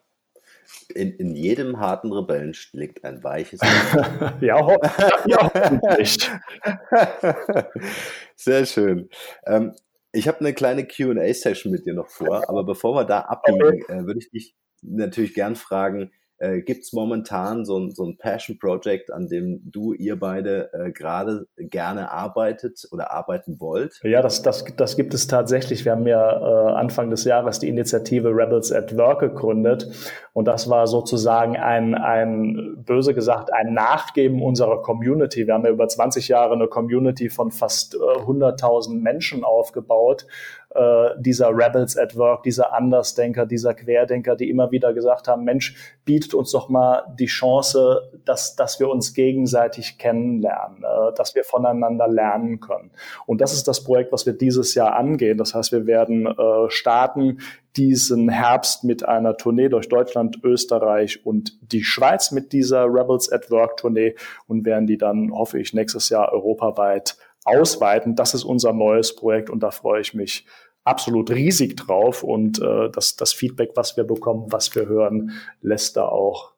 In, in jedem harten Rebellen liegt ein weiches (laughs) ja, ho ja, hoffentlich. (laughs) Sehr schön. Ähm, ich habe eine kleine QA-Session mit dir noch vor, aber bevor wir da abbiegen, äh, würde ich dich natürlich gern fragen, äh, Gibt es momentan so ein, so ein Passion Project, an dem du, ihr beide äh, gerade gerne arbeitet oder arbeiten wollt? Ja, das, das, das gibt es tatsächlich. Wir haben ja äh, Anfang des Jahres die Initiative Rebels at Work gegründet. Und das war sozusagen ein, ein, böse gesagt, ein Nachgeben unserer Community. Wir haben ja über 20 Jahre eine Community von fast äh, 100.000 Menschen aufgebaut äh, dieser Rebels at Work, dieser Andersdenker, dieser Querdenker, die immer wieder gesagt haben, Mensch, bietet uns doch mal die Chance, dass, dass wir uns gegenseitig kennenlernen, äh, dass wir voneinander lernen können. Und das ist das Projekt, was wir dieses Jahr angehen. Das heißt, wir werden äh, starten diesen Herbst mit einer Tournee durch Deutschland, Österreich und die Schweiz mit dieser Rebels at Work Tournee und werden die dann, hoffe ich, nächstes Jahr europaweit ausweiten. Das ist unser neues Projekt und da freue ich mich absolut riesig drauf und äh, das, das Feedback, was wir bekommen, was wir hören, lässt da auch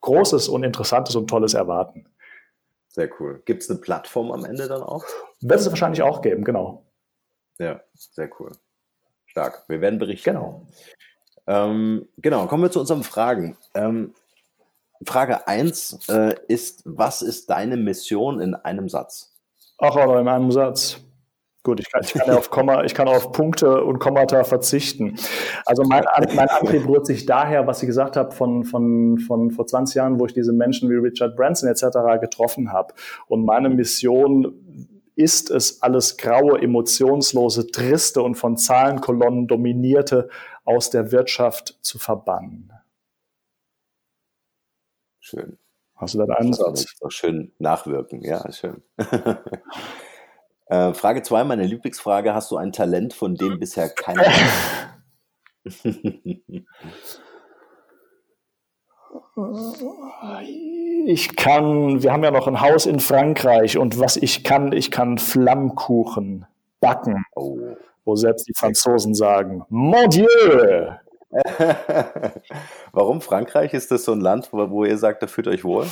Großes und Interessantes und Tolles erwarten. Sehr cool. Gibt es eine Plattform am Ende dann auch? Wird es wahrscheinlich auch geben, genau. Ja, sehr cool. Stark. Wir werden berichten. Genau. Ähm, genau, kommen wir zu unseren Fragen. Ähm, Frage 1 äh, ist, was ist deine Mission in einem Satz? Auch in einem Satz. Gut, ich kann, ich kann ja (laughs) auf Komma, ich kann auf Punkte und Kommata verzichten. Also mein, mein Antrieb rührt sich daher, was ich gesagt habe, von, von, von vor 20 Jahren, wo ich diese Menschen wie Richard Branson etc. getroffen habe. Und meine Mission ist es, alles graue, emotionslose, triste und von Zahlenkolonnen dominierte aus der Wirtschaft zu verbannen. Schön. Hast du da einen Satz? Auch schön nachwirken, ja, schön. (laughs) Äh, Frage 2, meine Lieblingsfrage. Hast du ein Talent, von dem bisher keiner (laughs) Ich kann, wir haben ja noch ein Haus in Frankreich und was ich kann, ich kann Flammkuchen backen. Oh. Wo selbst die Franzosen sagen, Mon Dieu! (laughs) Warum Frankreich? Ist das so ein Land, wo, ihr sagt, da fühlt euch wohl?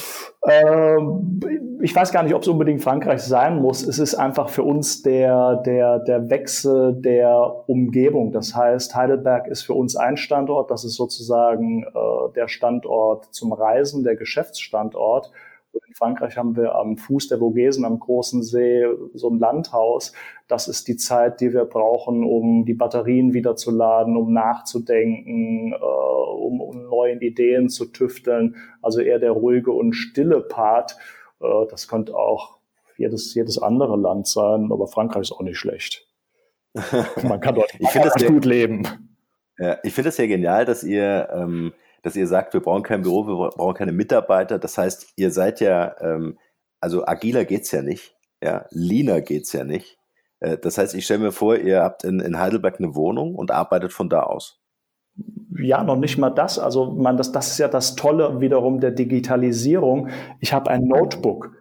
Ähm, ich weiß gar nicht, ob es unbedingt Frankreich sein muss. Es ist einfach für uns der, der, der Wechsel der Umgebung. Das heißt, Heidelberg ist für uns ein Standort. Das ist sozusagen äh, der Standort zum Reisen, der Geschäftsstandort. In Frankreich haben wir am Fuß der Vogesen, am großen See, so ein Landhaus. Das ist die Zeit, die wir brauchen, um die Batterien wieder zu laden, um nachzudenken, äh, um, um neuen Ideen zu tüfteln. Also eher der ruhige und stille Part. Äh, das könnte auch jedes, jedes andere Land sein, aber Frankreich ist auch nicht schlecht. (laughs) Man kann dort ich auch gut leben. Ja, ich finde es ja genial, dass ihr ähm, dass ihr sagt, wir brauchen kein Büro, wir brauchen keine Mitarbeiter. Das heißt, ihr seid ja, ähm, also agiler geht's ja nicht, ja, leaner geht's ja nicht. Äh, das heißt, ich stelle mir vor, ihr habt in, in Heidelberg eine Wohnung und arbeitet von da aus. Ja, noch nicht mal das. Also man, das, das ist ja das Tolle wiederum der Digitalisierung. Ich habe ein Notebook.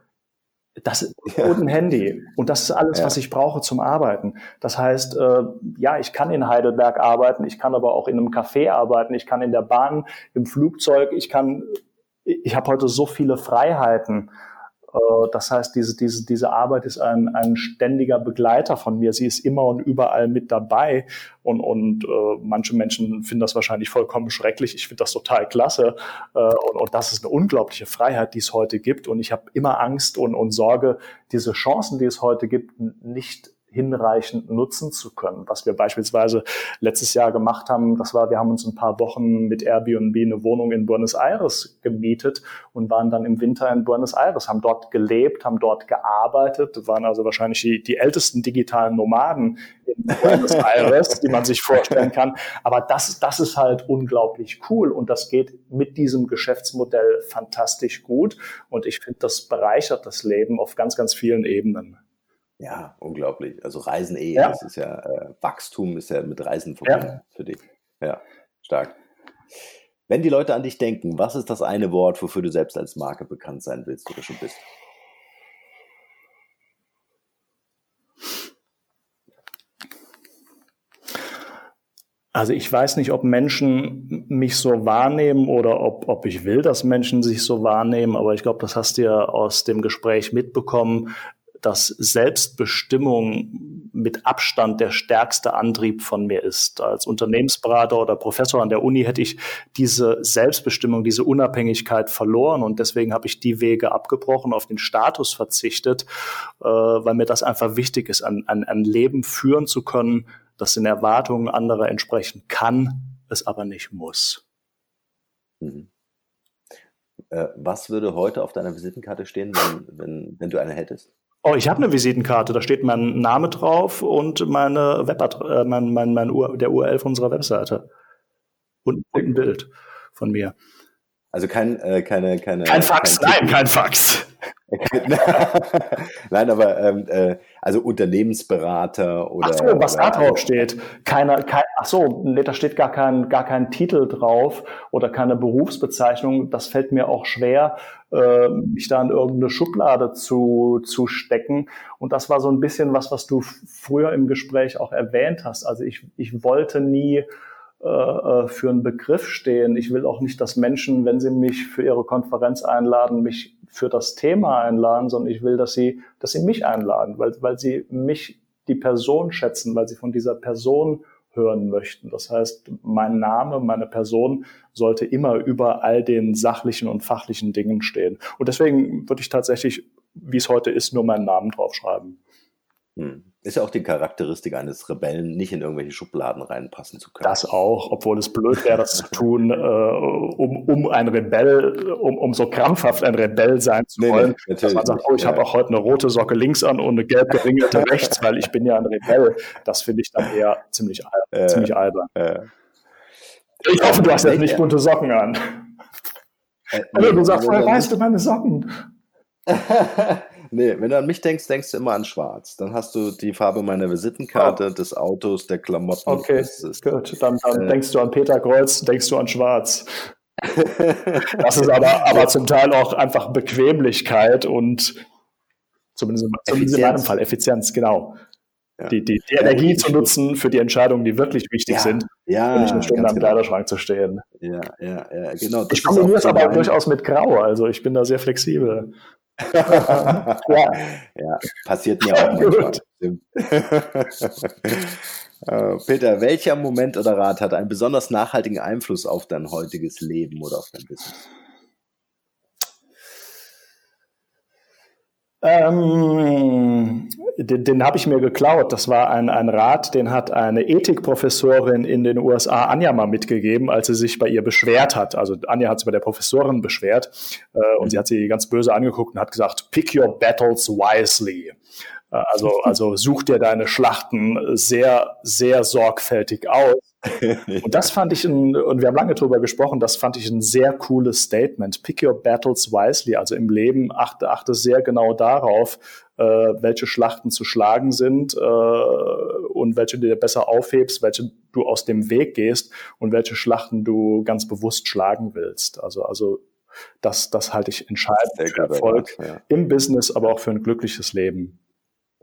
Das ja. und ein Handy. Und das ist alles, ja. was ich brauche zum Arbeiten. Das heißt, äh, ja, ich kann in Heidelberg arbeiten, ich kann aber auch in einem Café arbeiten, ich kann in der Bahn, im Flugzeug, ich kann ich habe heute so viele Freiheiten. Äh, das heißt, diese, diese, diese Arbeit ist ein, ein ständiger Begleiter von mir. Sie ist immer und überall mit dabei. Und, und äh, manche Menschen finden das wahrscheinlich vollkommen schrecklich. Ich finde das total klasse. Äh, und, und das ist eine unglaubliche Freiheit, die es heute gibt. Und ich habe immer Angst und, und Sorge, diese Chancen, die es heute gibt, nicht hinreichend nutzen zu können. Was wir beispielsweise letztes Jahr gemacht haben, das war, wir haben uns ein paar Wochen mit Airbnb eine Wohnung in Buenos Aires gemietet und waren dann im Winter in Buenos Aires, haben dort gelebt, haben dort gearbeitet, waren also wahrscheinlich die, die ältesten digitalen Nomaden in Buenos (laughs) Aires, die man sich vorstellen kann. Aber das, das ist halt unglaublich cool und das geht mit diesem Geschäftsmodell fantastisch gut und ich finde, das bereichert das Leben auf ganz, ganz vielen Ebenen. Ja, unglaublich. Also Reisen eh, ja. das ist ja, äh, Wachstum ist ja mit Reisen verbunden ja. für dich. Ja, stark. Wenn die Leute an dich denken, was ist das eine Wort, wofür du selbst als Marke bekannt sein willst oder schon bist? Also ich weiß nicht, ob Menschen mich so wahrnehmen oder ob, ob ich will, dass Menschen sich so wahrnehmen, aber ich glaube, das hast du ja aus dem Gespräch mitbekommen dass Selbstbestimmung mit Abstand der stärkste Antrieb von mir ist. Als Unternehmensberater oder Professor an der Uni hätte ich diese Selbstbestimmung, diese Unabhängigkeit verloren und deswegen habe ich die Wege abgebrochen, auf den Status verzichtet, äh, weil mir das einfach wichtig ist, ein, ein, ein Leben führen zu können, das den Erwartungen anderer entsprechen kann, es aber nicht muss. Mhm. Äh, was würde heute auf deiner Visitenkarte stehen, wenn, wenn, wenn du eine hättest? Oh, ich habe eine Visitenkarte, da steht mein Name drauf und meine Webadresse, äh, mein, mein, mein Ur der URL von unserer Webseite. Und, und ein Bild von mir. Also kein, äh, keine, keine. Kein Fax, kein nein, kein Fax. (laughs) Nein, aber ähm, äh, also Unternehmensberater oder. Ach so, was da drauf steht. Keiner, kein, ach so, nee, da steht gar kein, gar kein Titel drauf oder keine Berufsbezeichnung. Das fällt mir auch schwer, äh, mich da in irgendeine Schublade zu, zu stecken. Und das war so ein bisschen was, was du früher im Gespräch auch erwähnt hast. Also ich, ich wollte nie äh, äh, für einen Begriff stehen. Ich will auch nicht, dass Menschen, wenn sie mich für ihre Konferenz einladen, mich für das Thema einladen, sondern ich will, dass sie, dass sie mich einladen, weil, weil sie mich, die Person schätzen, weil sie von dieser Person hören möchten. Das heißt, mein Name, meine Person sollte immer über all den sachlichen und fachlichen Dingen stehen. Und deswegen würde ich tatsächlich, wie es heute ist, nur meinen Namen draufschreiben. Hm. Ist ja auch die Charakteristik eines Rebellen, nicht in irgendwelche Schubladen reinpassen zu können. Das auch, obwohl es blöd wäre, das zu tun, äh, um, um ein Rebell, um, um so krampfhaft ein Rebell sein zu nee, wollen, nee, dass man sagt, oh, ich ja. habe auch heute eine rote Socke links an und eine gelb geringelte rechts, weil ich bin ja ein Rebell. Das finde ich dann eher ziemlich, äh, ziemlich albern. Äh. Ich hoffe, du hast jetzt nicht bunte Socken an. Äh, also, du sagst, woher weißt du meine Socken? (laughs) Nee, wenn du an mich denkst, denkst du immer an schwarz. Dann hast du die Farbe meiner Visitenkarte, oh. des Autos, der Klamotten. Okay, ist, gut. Dann, dann äh, denkst du an Peter Kreuz, denkst du an schwarz. (laughs) das ist aber, aber zum Teil auch einfach Bequemlichkeit und zumindest, zumindest in meinem Fall Effizienz, genau. Ja. Die, die, die Energie zu nutzen für die Entscheidungen, die wirklich wichtig ja. sind, ja, und nicht eine Stunde am genau. Kleiderschrank zu stehen. Ja, ja, ja, genau. Ich kombiniere es aber durchaus mit Grau, also ich bin da sehr flexibel (laughs) ja. ja, passiert mir auch manchmal. (laughs) Äh, Peter, welcher Moment oder Rat hat einen besonders nachhaltigen Einfluss auf dein heutiges Leben oder auf dein Business? Ähm, den, den habe ich mir geklaut. Das war ein, ein Rat, den hat eine Ethikprofessorin in den USA Anja mal mitgegeben, als sie sich bei ihr beschwert hat. Also Anja hat sich bei der Professorin beschwert äh, und sie hat sie ganz böse angeguckt und hat gesagt, pick your battles wisely. Äh, also, also such dir deine Schlachten sehr, sehr sorgfältig aus. (laughs) und das fand ich, ein, und wir haben lange drüber gesprochen, das fand ich ein sehr cooles Statement. Pick your battles wisely. Also im Leben achte, achte sehr genau darauf, äh, welche Schlachten zu schlagen sind äh, und welche du dir besser aufhebst, welche du aus dem Weg gehst und welche Schlachten du ganz bewusst schlagen willst. Also, also das, das halte ich entscheidend für Erfolg ja. im Business, aber auch für ein glückliches Leben.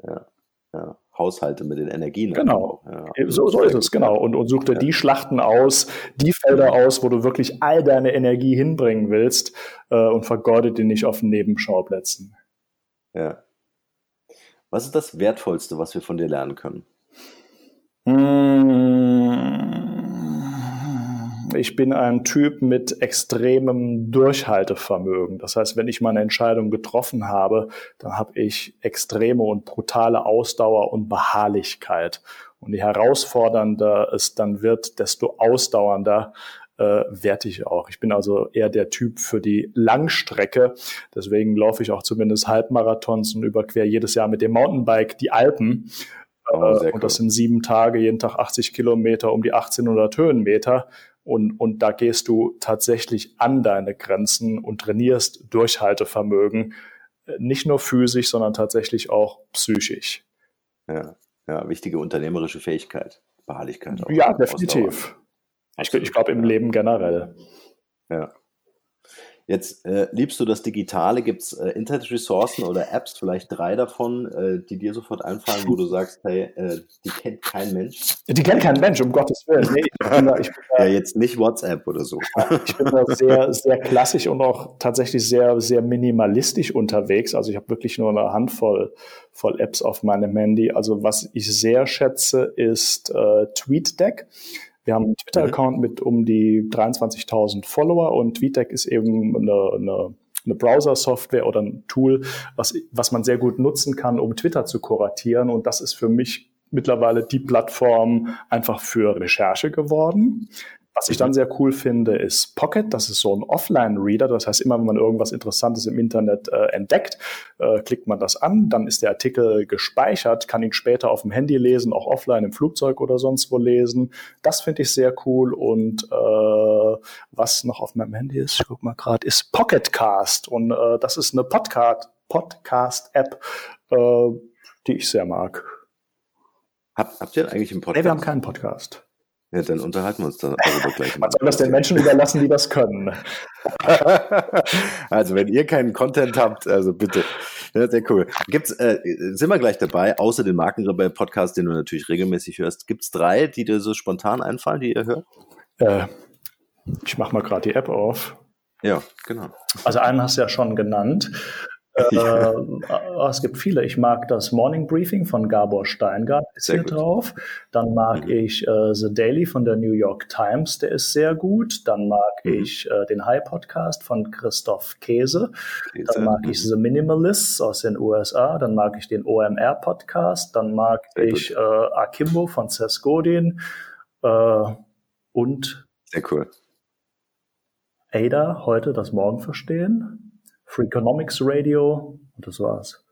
Ja, ja. Haushalte mit den Energien. Genau, ja, so, so ist es, genau. Und, und such dir ja. die Schlachten aus, die Felder aus, wo du wirklich all deine Energie hinbringen willst äh, und vergeude die nicht auf Nebenschauplätzen. Ja. Was ist das Wertvollste, was wir von dir lernen können? Mmh ich bin ein Typ mit extremem Durchhaltevermögen. Das heißt, wenn ich meine Entscheidung getroffen habe, dann habe ich extreme und brutale Ausdauer und Beharrlichkeit. Und je herausfordernder es dann wird, desto ausdauernder äh, werte ich auch. Ich bin also eher der Typ für die Langstrecke. Deswegen laufe ich auch zumindest Halbmarathons und überquer jedes Jahr mit dem Mountainbike die Alpen. Oh, äh, und das sind sieben Tage, jeden Tag 80 Kilometer um die 1800 Höhenmeter. Und, und da gehst du tatsächlich an deine Grenzen und trainierst Durchhaltevermögen, äh, nicht nur physisch, sondern tatsächlich auch psychisch. Ja, ja wichtige unternehmerische Fähigkeit, Beharrlichkeit. Auch ja, definitiv. Ich, ich glaube im Leben generell. Ja. Jetzt äh, liebst du das Digitale? Gibt es äh, Internetressourcen oder Apps, vielleicht drei davon, äh, die dir sofort einfallen, wo du sagst, hey, äh, die kennt kein Mensch? Die kennt kein Mensch, um Gottes Willen. Nee, ich bin da, ich bin da, ja, jetzt nicht WhatsApp oder so. (laughs) ich bin da sehr, sehr klassisch und auch tatsächlich sehr, sehr minimalistisch unterwegs. Also ich habe wirklich nur eine Handvoll voll Apps auf meinem Handy. Also was ich sehr schätze, ist äh, TweetDeck. Wir haben einen Twitter-Account mit um die 23.000 Follower und TweetDeck ist eben eine, eine eine Browser-Software oder ein Tool, was, was man sehr gut nutzen kann, um Twitter zu kuratieren. Und das ist für mich mittlerweile die Plattform einfach für Recherche geworden. Was ich dann sehr cool finde, ist Pocket. Das ist so ein Offline-Reader. Das heißt, immer wenn man irgendwas Interessantes im Internet äh, entdeckt, äh, klickt man das an, dann ist der Artikel gespeichert, kann ihn später auf dem Handy lesen, auch offline im Flugzeug oder sonst wo lesen. Das finde ich sehr cool. Und äh, was noch auf meinem Handy ist, ich guck mal gerade, ist Pocketcast. Und äh, das ist eine Podcast, Podcast-App, äh, die ich sehr mag. Habt, habt ihr eigentlich einen Podcast? Nee, wir haben keinen Podcast. Ja, dann unterhalten wir uns darüber gleich. Man soll das den Menschen überlassen, die das können. (laughs) also, wenn ihr keinen Content habt, also bitte. Ja, sehr cool. Gibt's, äh, sind wir gleich dabei, außer den Markenrebell-Podcast, den du natürlich regelmäßig hörst. Gibt es drei, die dir so spontan einfallen, die ihr hört? Äh, ich mache mal gerade die App auf. Ja, genau. Also einen hast du ja schon genannt. Äh, es gibt viele. Ich mag das Morning Briefing von Gabor Steingart, ist sehr hier gut. drauf. Dann mag mhm. ich äh, The Daily von der New York Times, der ist sehr gut. Dann mag mhm. ich äh, den High Podcast von Christoph Käse. Käse. Dann mag mhm. ich The Minimalists aus den USA. Dann mag ich den OMR Podcast. Dann mag sehr ich äh, Akimbo von Seth Godin. Äh, und sehr cool. Ada, heute das Morgen verstehen. Freakonomics Radio und das war's.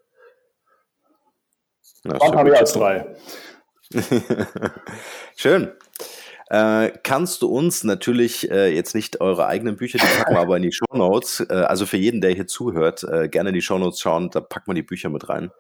Na, Wann habe ich als drei? (laughs) schön. Äh, kannst du uns natürlich äh, jetzt nicht eure eigenen Bücher, die packen wir aber in die Show Notes. Äh, also für jeden, der hier zuhört, äh, gerne in die Show Notes schauen, da packen wir die Bücher mit rein.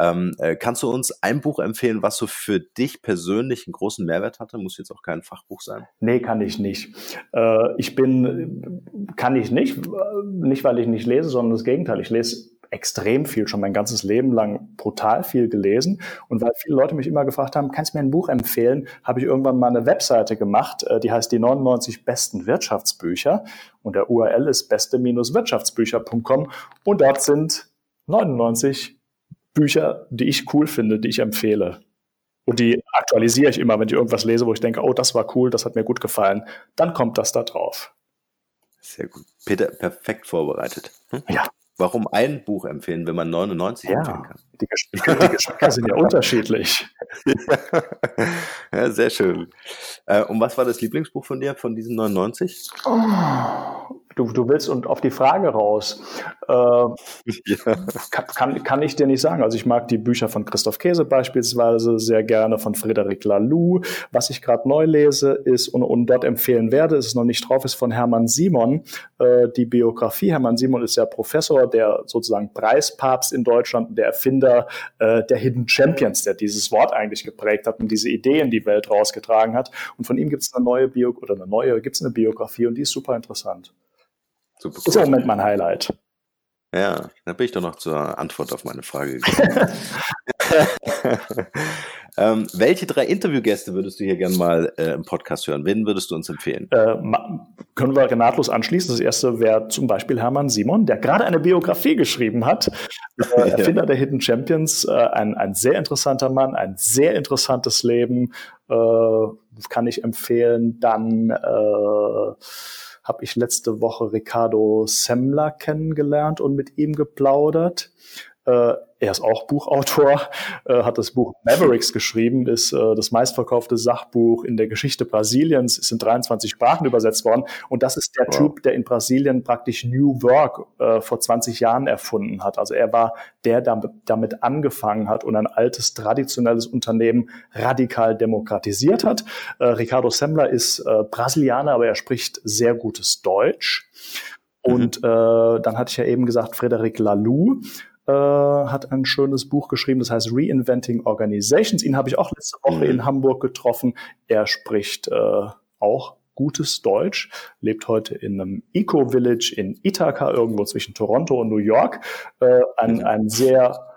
Ähm, äh, kannst du uns ein Buch empfehlen, was so für dich persönlich einen großen Mehrwert hatte? Muss jetzt auch kein Fachbuch sein. Nee, kann ich nicht. Äh, ich bin, kann ich nicht, nicht weil ich nicht lese, sondern das Gegenteil. Ich lese extrem viel, schon mein ganzes Leben lang brutal viel gelesen. Und weil viele Leute mich immer gefragt haben, kannst du mir ein Buch empfehlen, habe ich irgendwann mal eine Webseite gemacht, äh, die heißt die 99 besten Wirtschaftsbücher. Und der URL ist beste-wirtschaftsbücher.com. Und dort sind 99 Bücher, die ich cool finde, die ich empfehle. Und die aktualisiere ich immer, wenn ich irgendwas lese, wo ich denke, oh, das war cool, das hat mir gut gefallen. Dann kommt das da drauf. Sehr gut. Peter, perfekt vorbereitet. Hm? Ja. Warum ein Buch empfehlen, wenn man 99 ja, empfehlen kann? Die, Geschmäcker, die Geschmäcker sind ja (laughs) unterschiedlich. ja, sehr schön. Äh, und was war das Lieblingsbuch von dir, von diesen 99? Oh, du, du willst und auf die Frage raus. Äh, ja. kann, kann, kann ich dir nicht sagen. Also ich mag die Bücher von Christoph Käse beispielsweise sehr gerne, von Frederic Laloux. Was ich gerade neu lese ist und, und dort empfehlen werde, ist es noch nicht drauf, ist von Hermann Simon. Äh, die Biografie. Hermann Simon ist ja Professor, der sozusagen Preispapst in Deutschland, der Erfinder äh, der Hidden Champions, der dieses Wort eigentlich geprägt hat und diese Idee in die Welt rausgetragen hat. Und von ihm gibt es eine neue Bio oder eine neue, gibt es eine Biografie und die ist super interessant. Super cool. Ist im Moment mein Highlight. Ja, da bin ich doch noch zur Antwort auf meine Frage (laughs) gekommen. (laughs) ähm, welche drei Interviewgäste würdest du hier gerne mal äh, im Podcast hören? Wen würdest du uns empfehlen? Äh, können wir nahtlos anschließen. Das erste wäre zum Beispiel Hermann Simon, der gerade eine Biografie geschrieben hat. (laughs) Äh, Erfinder der Hidden Champions, äh, ein, ein sehr interessanter Mann, ein sehr interessantes Leben. Äh, kann ich empfehlen. Dann äh, habe ich letzte Woche Ricardo Semmler kennengelernt und mit ihm geplaudert. Äh, er ist auch Buchautor, (laughs) äh, hat das Buch Mavericks geschrieben, ist äh, das meistverkaufte Sachbuch in der Geschichte Brasiliens, ist in 23 Sprachen übersetzt worden. Und das ist der wow. Typ, der in Brasilien praktisch New Work äh, vor 20 Jahren erfunden hat. Also er war der, der damit angefangen hat und ein altes, traditionelles Unternehmen radikal demokratisiert hat. Ricardo Semmler ist Brasilianer, aber er spricht sehr gutes Deutsch. Und mhm. dann hatte ich ja eben gesagt, Frederic Laloux, äh, hat ein schönes Buch geschrieben, das heißt Reinventing Organizations. Ihn habe ich auch letzte Woche mhm. in Hamburg getroffen. Er spricht äh, auch gutes Deutsch, lebt heute in einem Eco-Village in Ithaca, irgendwo zwischen Toronto und New York. Äh, ein, mhm. ein sehr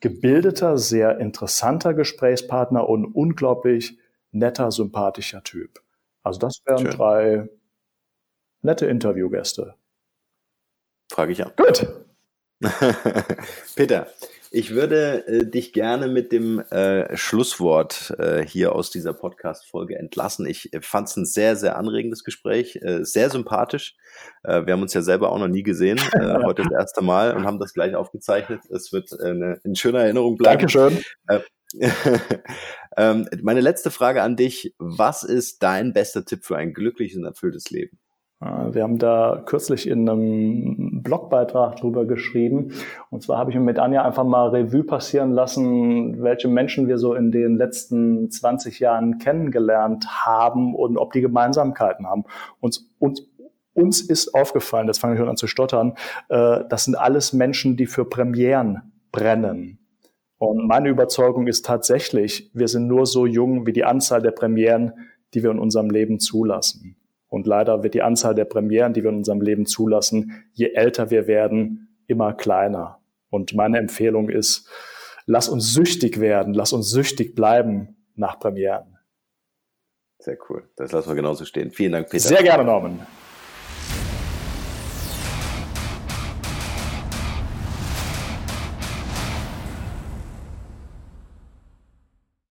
gebildeter, sehr interessanter Gesprächspartner und unglaublich netter, sympathischer Typ. Also das wären Schön. drei nette Interviewgäste. Frage ich an. Gut. (laughs) Peter, ich würde äh, dich gerne mit dem äh, Schlusswort äh, hier aus dieser Podcast-Folge entlassen. Ich äh, fand es ein sehr, sehr anregendes Gespräch, äh, sehr sympathisch. Äh, wir haben uns ja selber auch noch nie gesehen, (laughs) heute das erste Mal und haben das gleich aufgezeichnet. Es wird eine, eine schöne Erinnerung bleiben. Dankeschön. (laughs) ähm, meine letzte Frage an dich. Was ist dein bester Tipp für ein glückliches und erfülltes Leben? Wir haben da kürzlich in einem Blogbeitrag drüber geschrieben. Und zwar habe ich mit Anja einfach mal Revue passieren lassen, welche Menschen wir so in den letzten 20 Jahren kennengelernt haben und ob die Gemeinsamkeiten haben. Uns, uns, uns ist aufgefallen, das fange ich schon an zu stottern, äh, das sind alles Menschen, die für Premieren brennen. Und meine Überzeugung ist tatsächlich, wir sind nur so jung wie die Anzahl der Premieren, die wir in unserem Leben zulassen. Und leider wird die Anzahl der Premieren, die wir in unserem Leben zulassen, je älter wir werden, immer kleiner. Und meine Empfehlung ist, lass uns süchtig werden, lass uns süchtig bleiben nach Premieren. Sehr cool. Das lassen wir genauso stehen. Vielen Dank, Peter. Sehr gerne, Norman.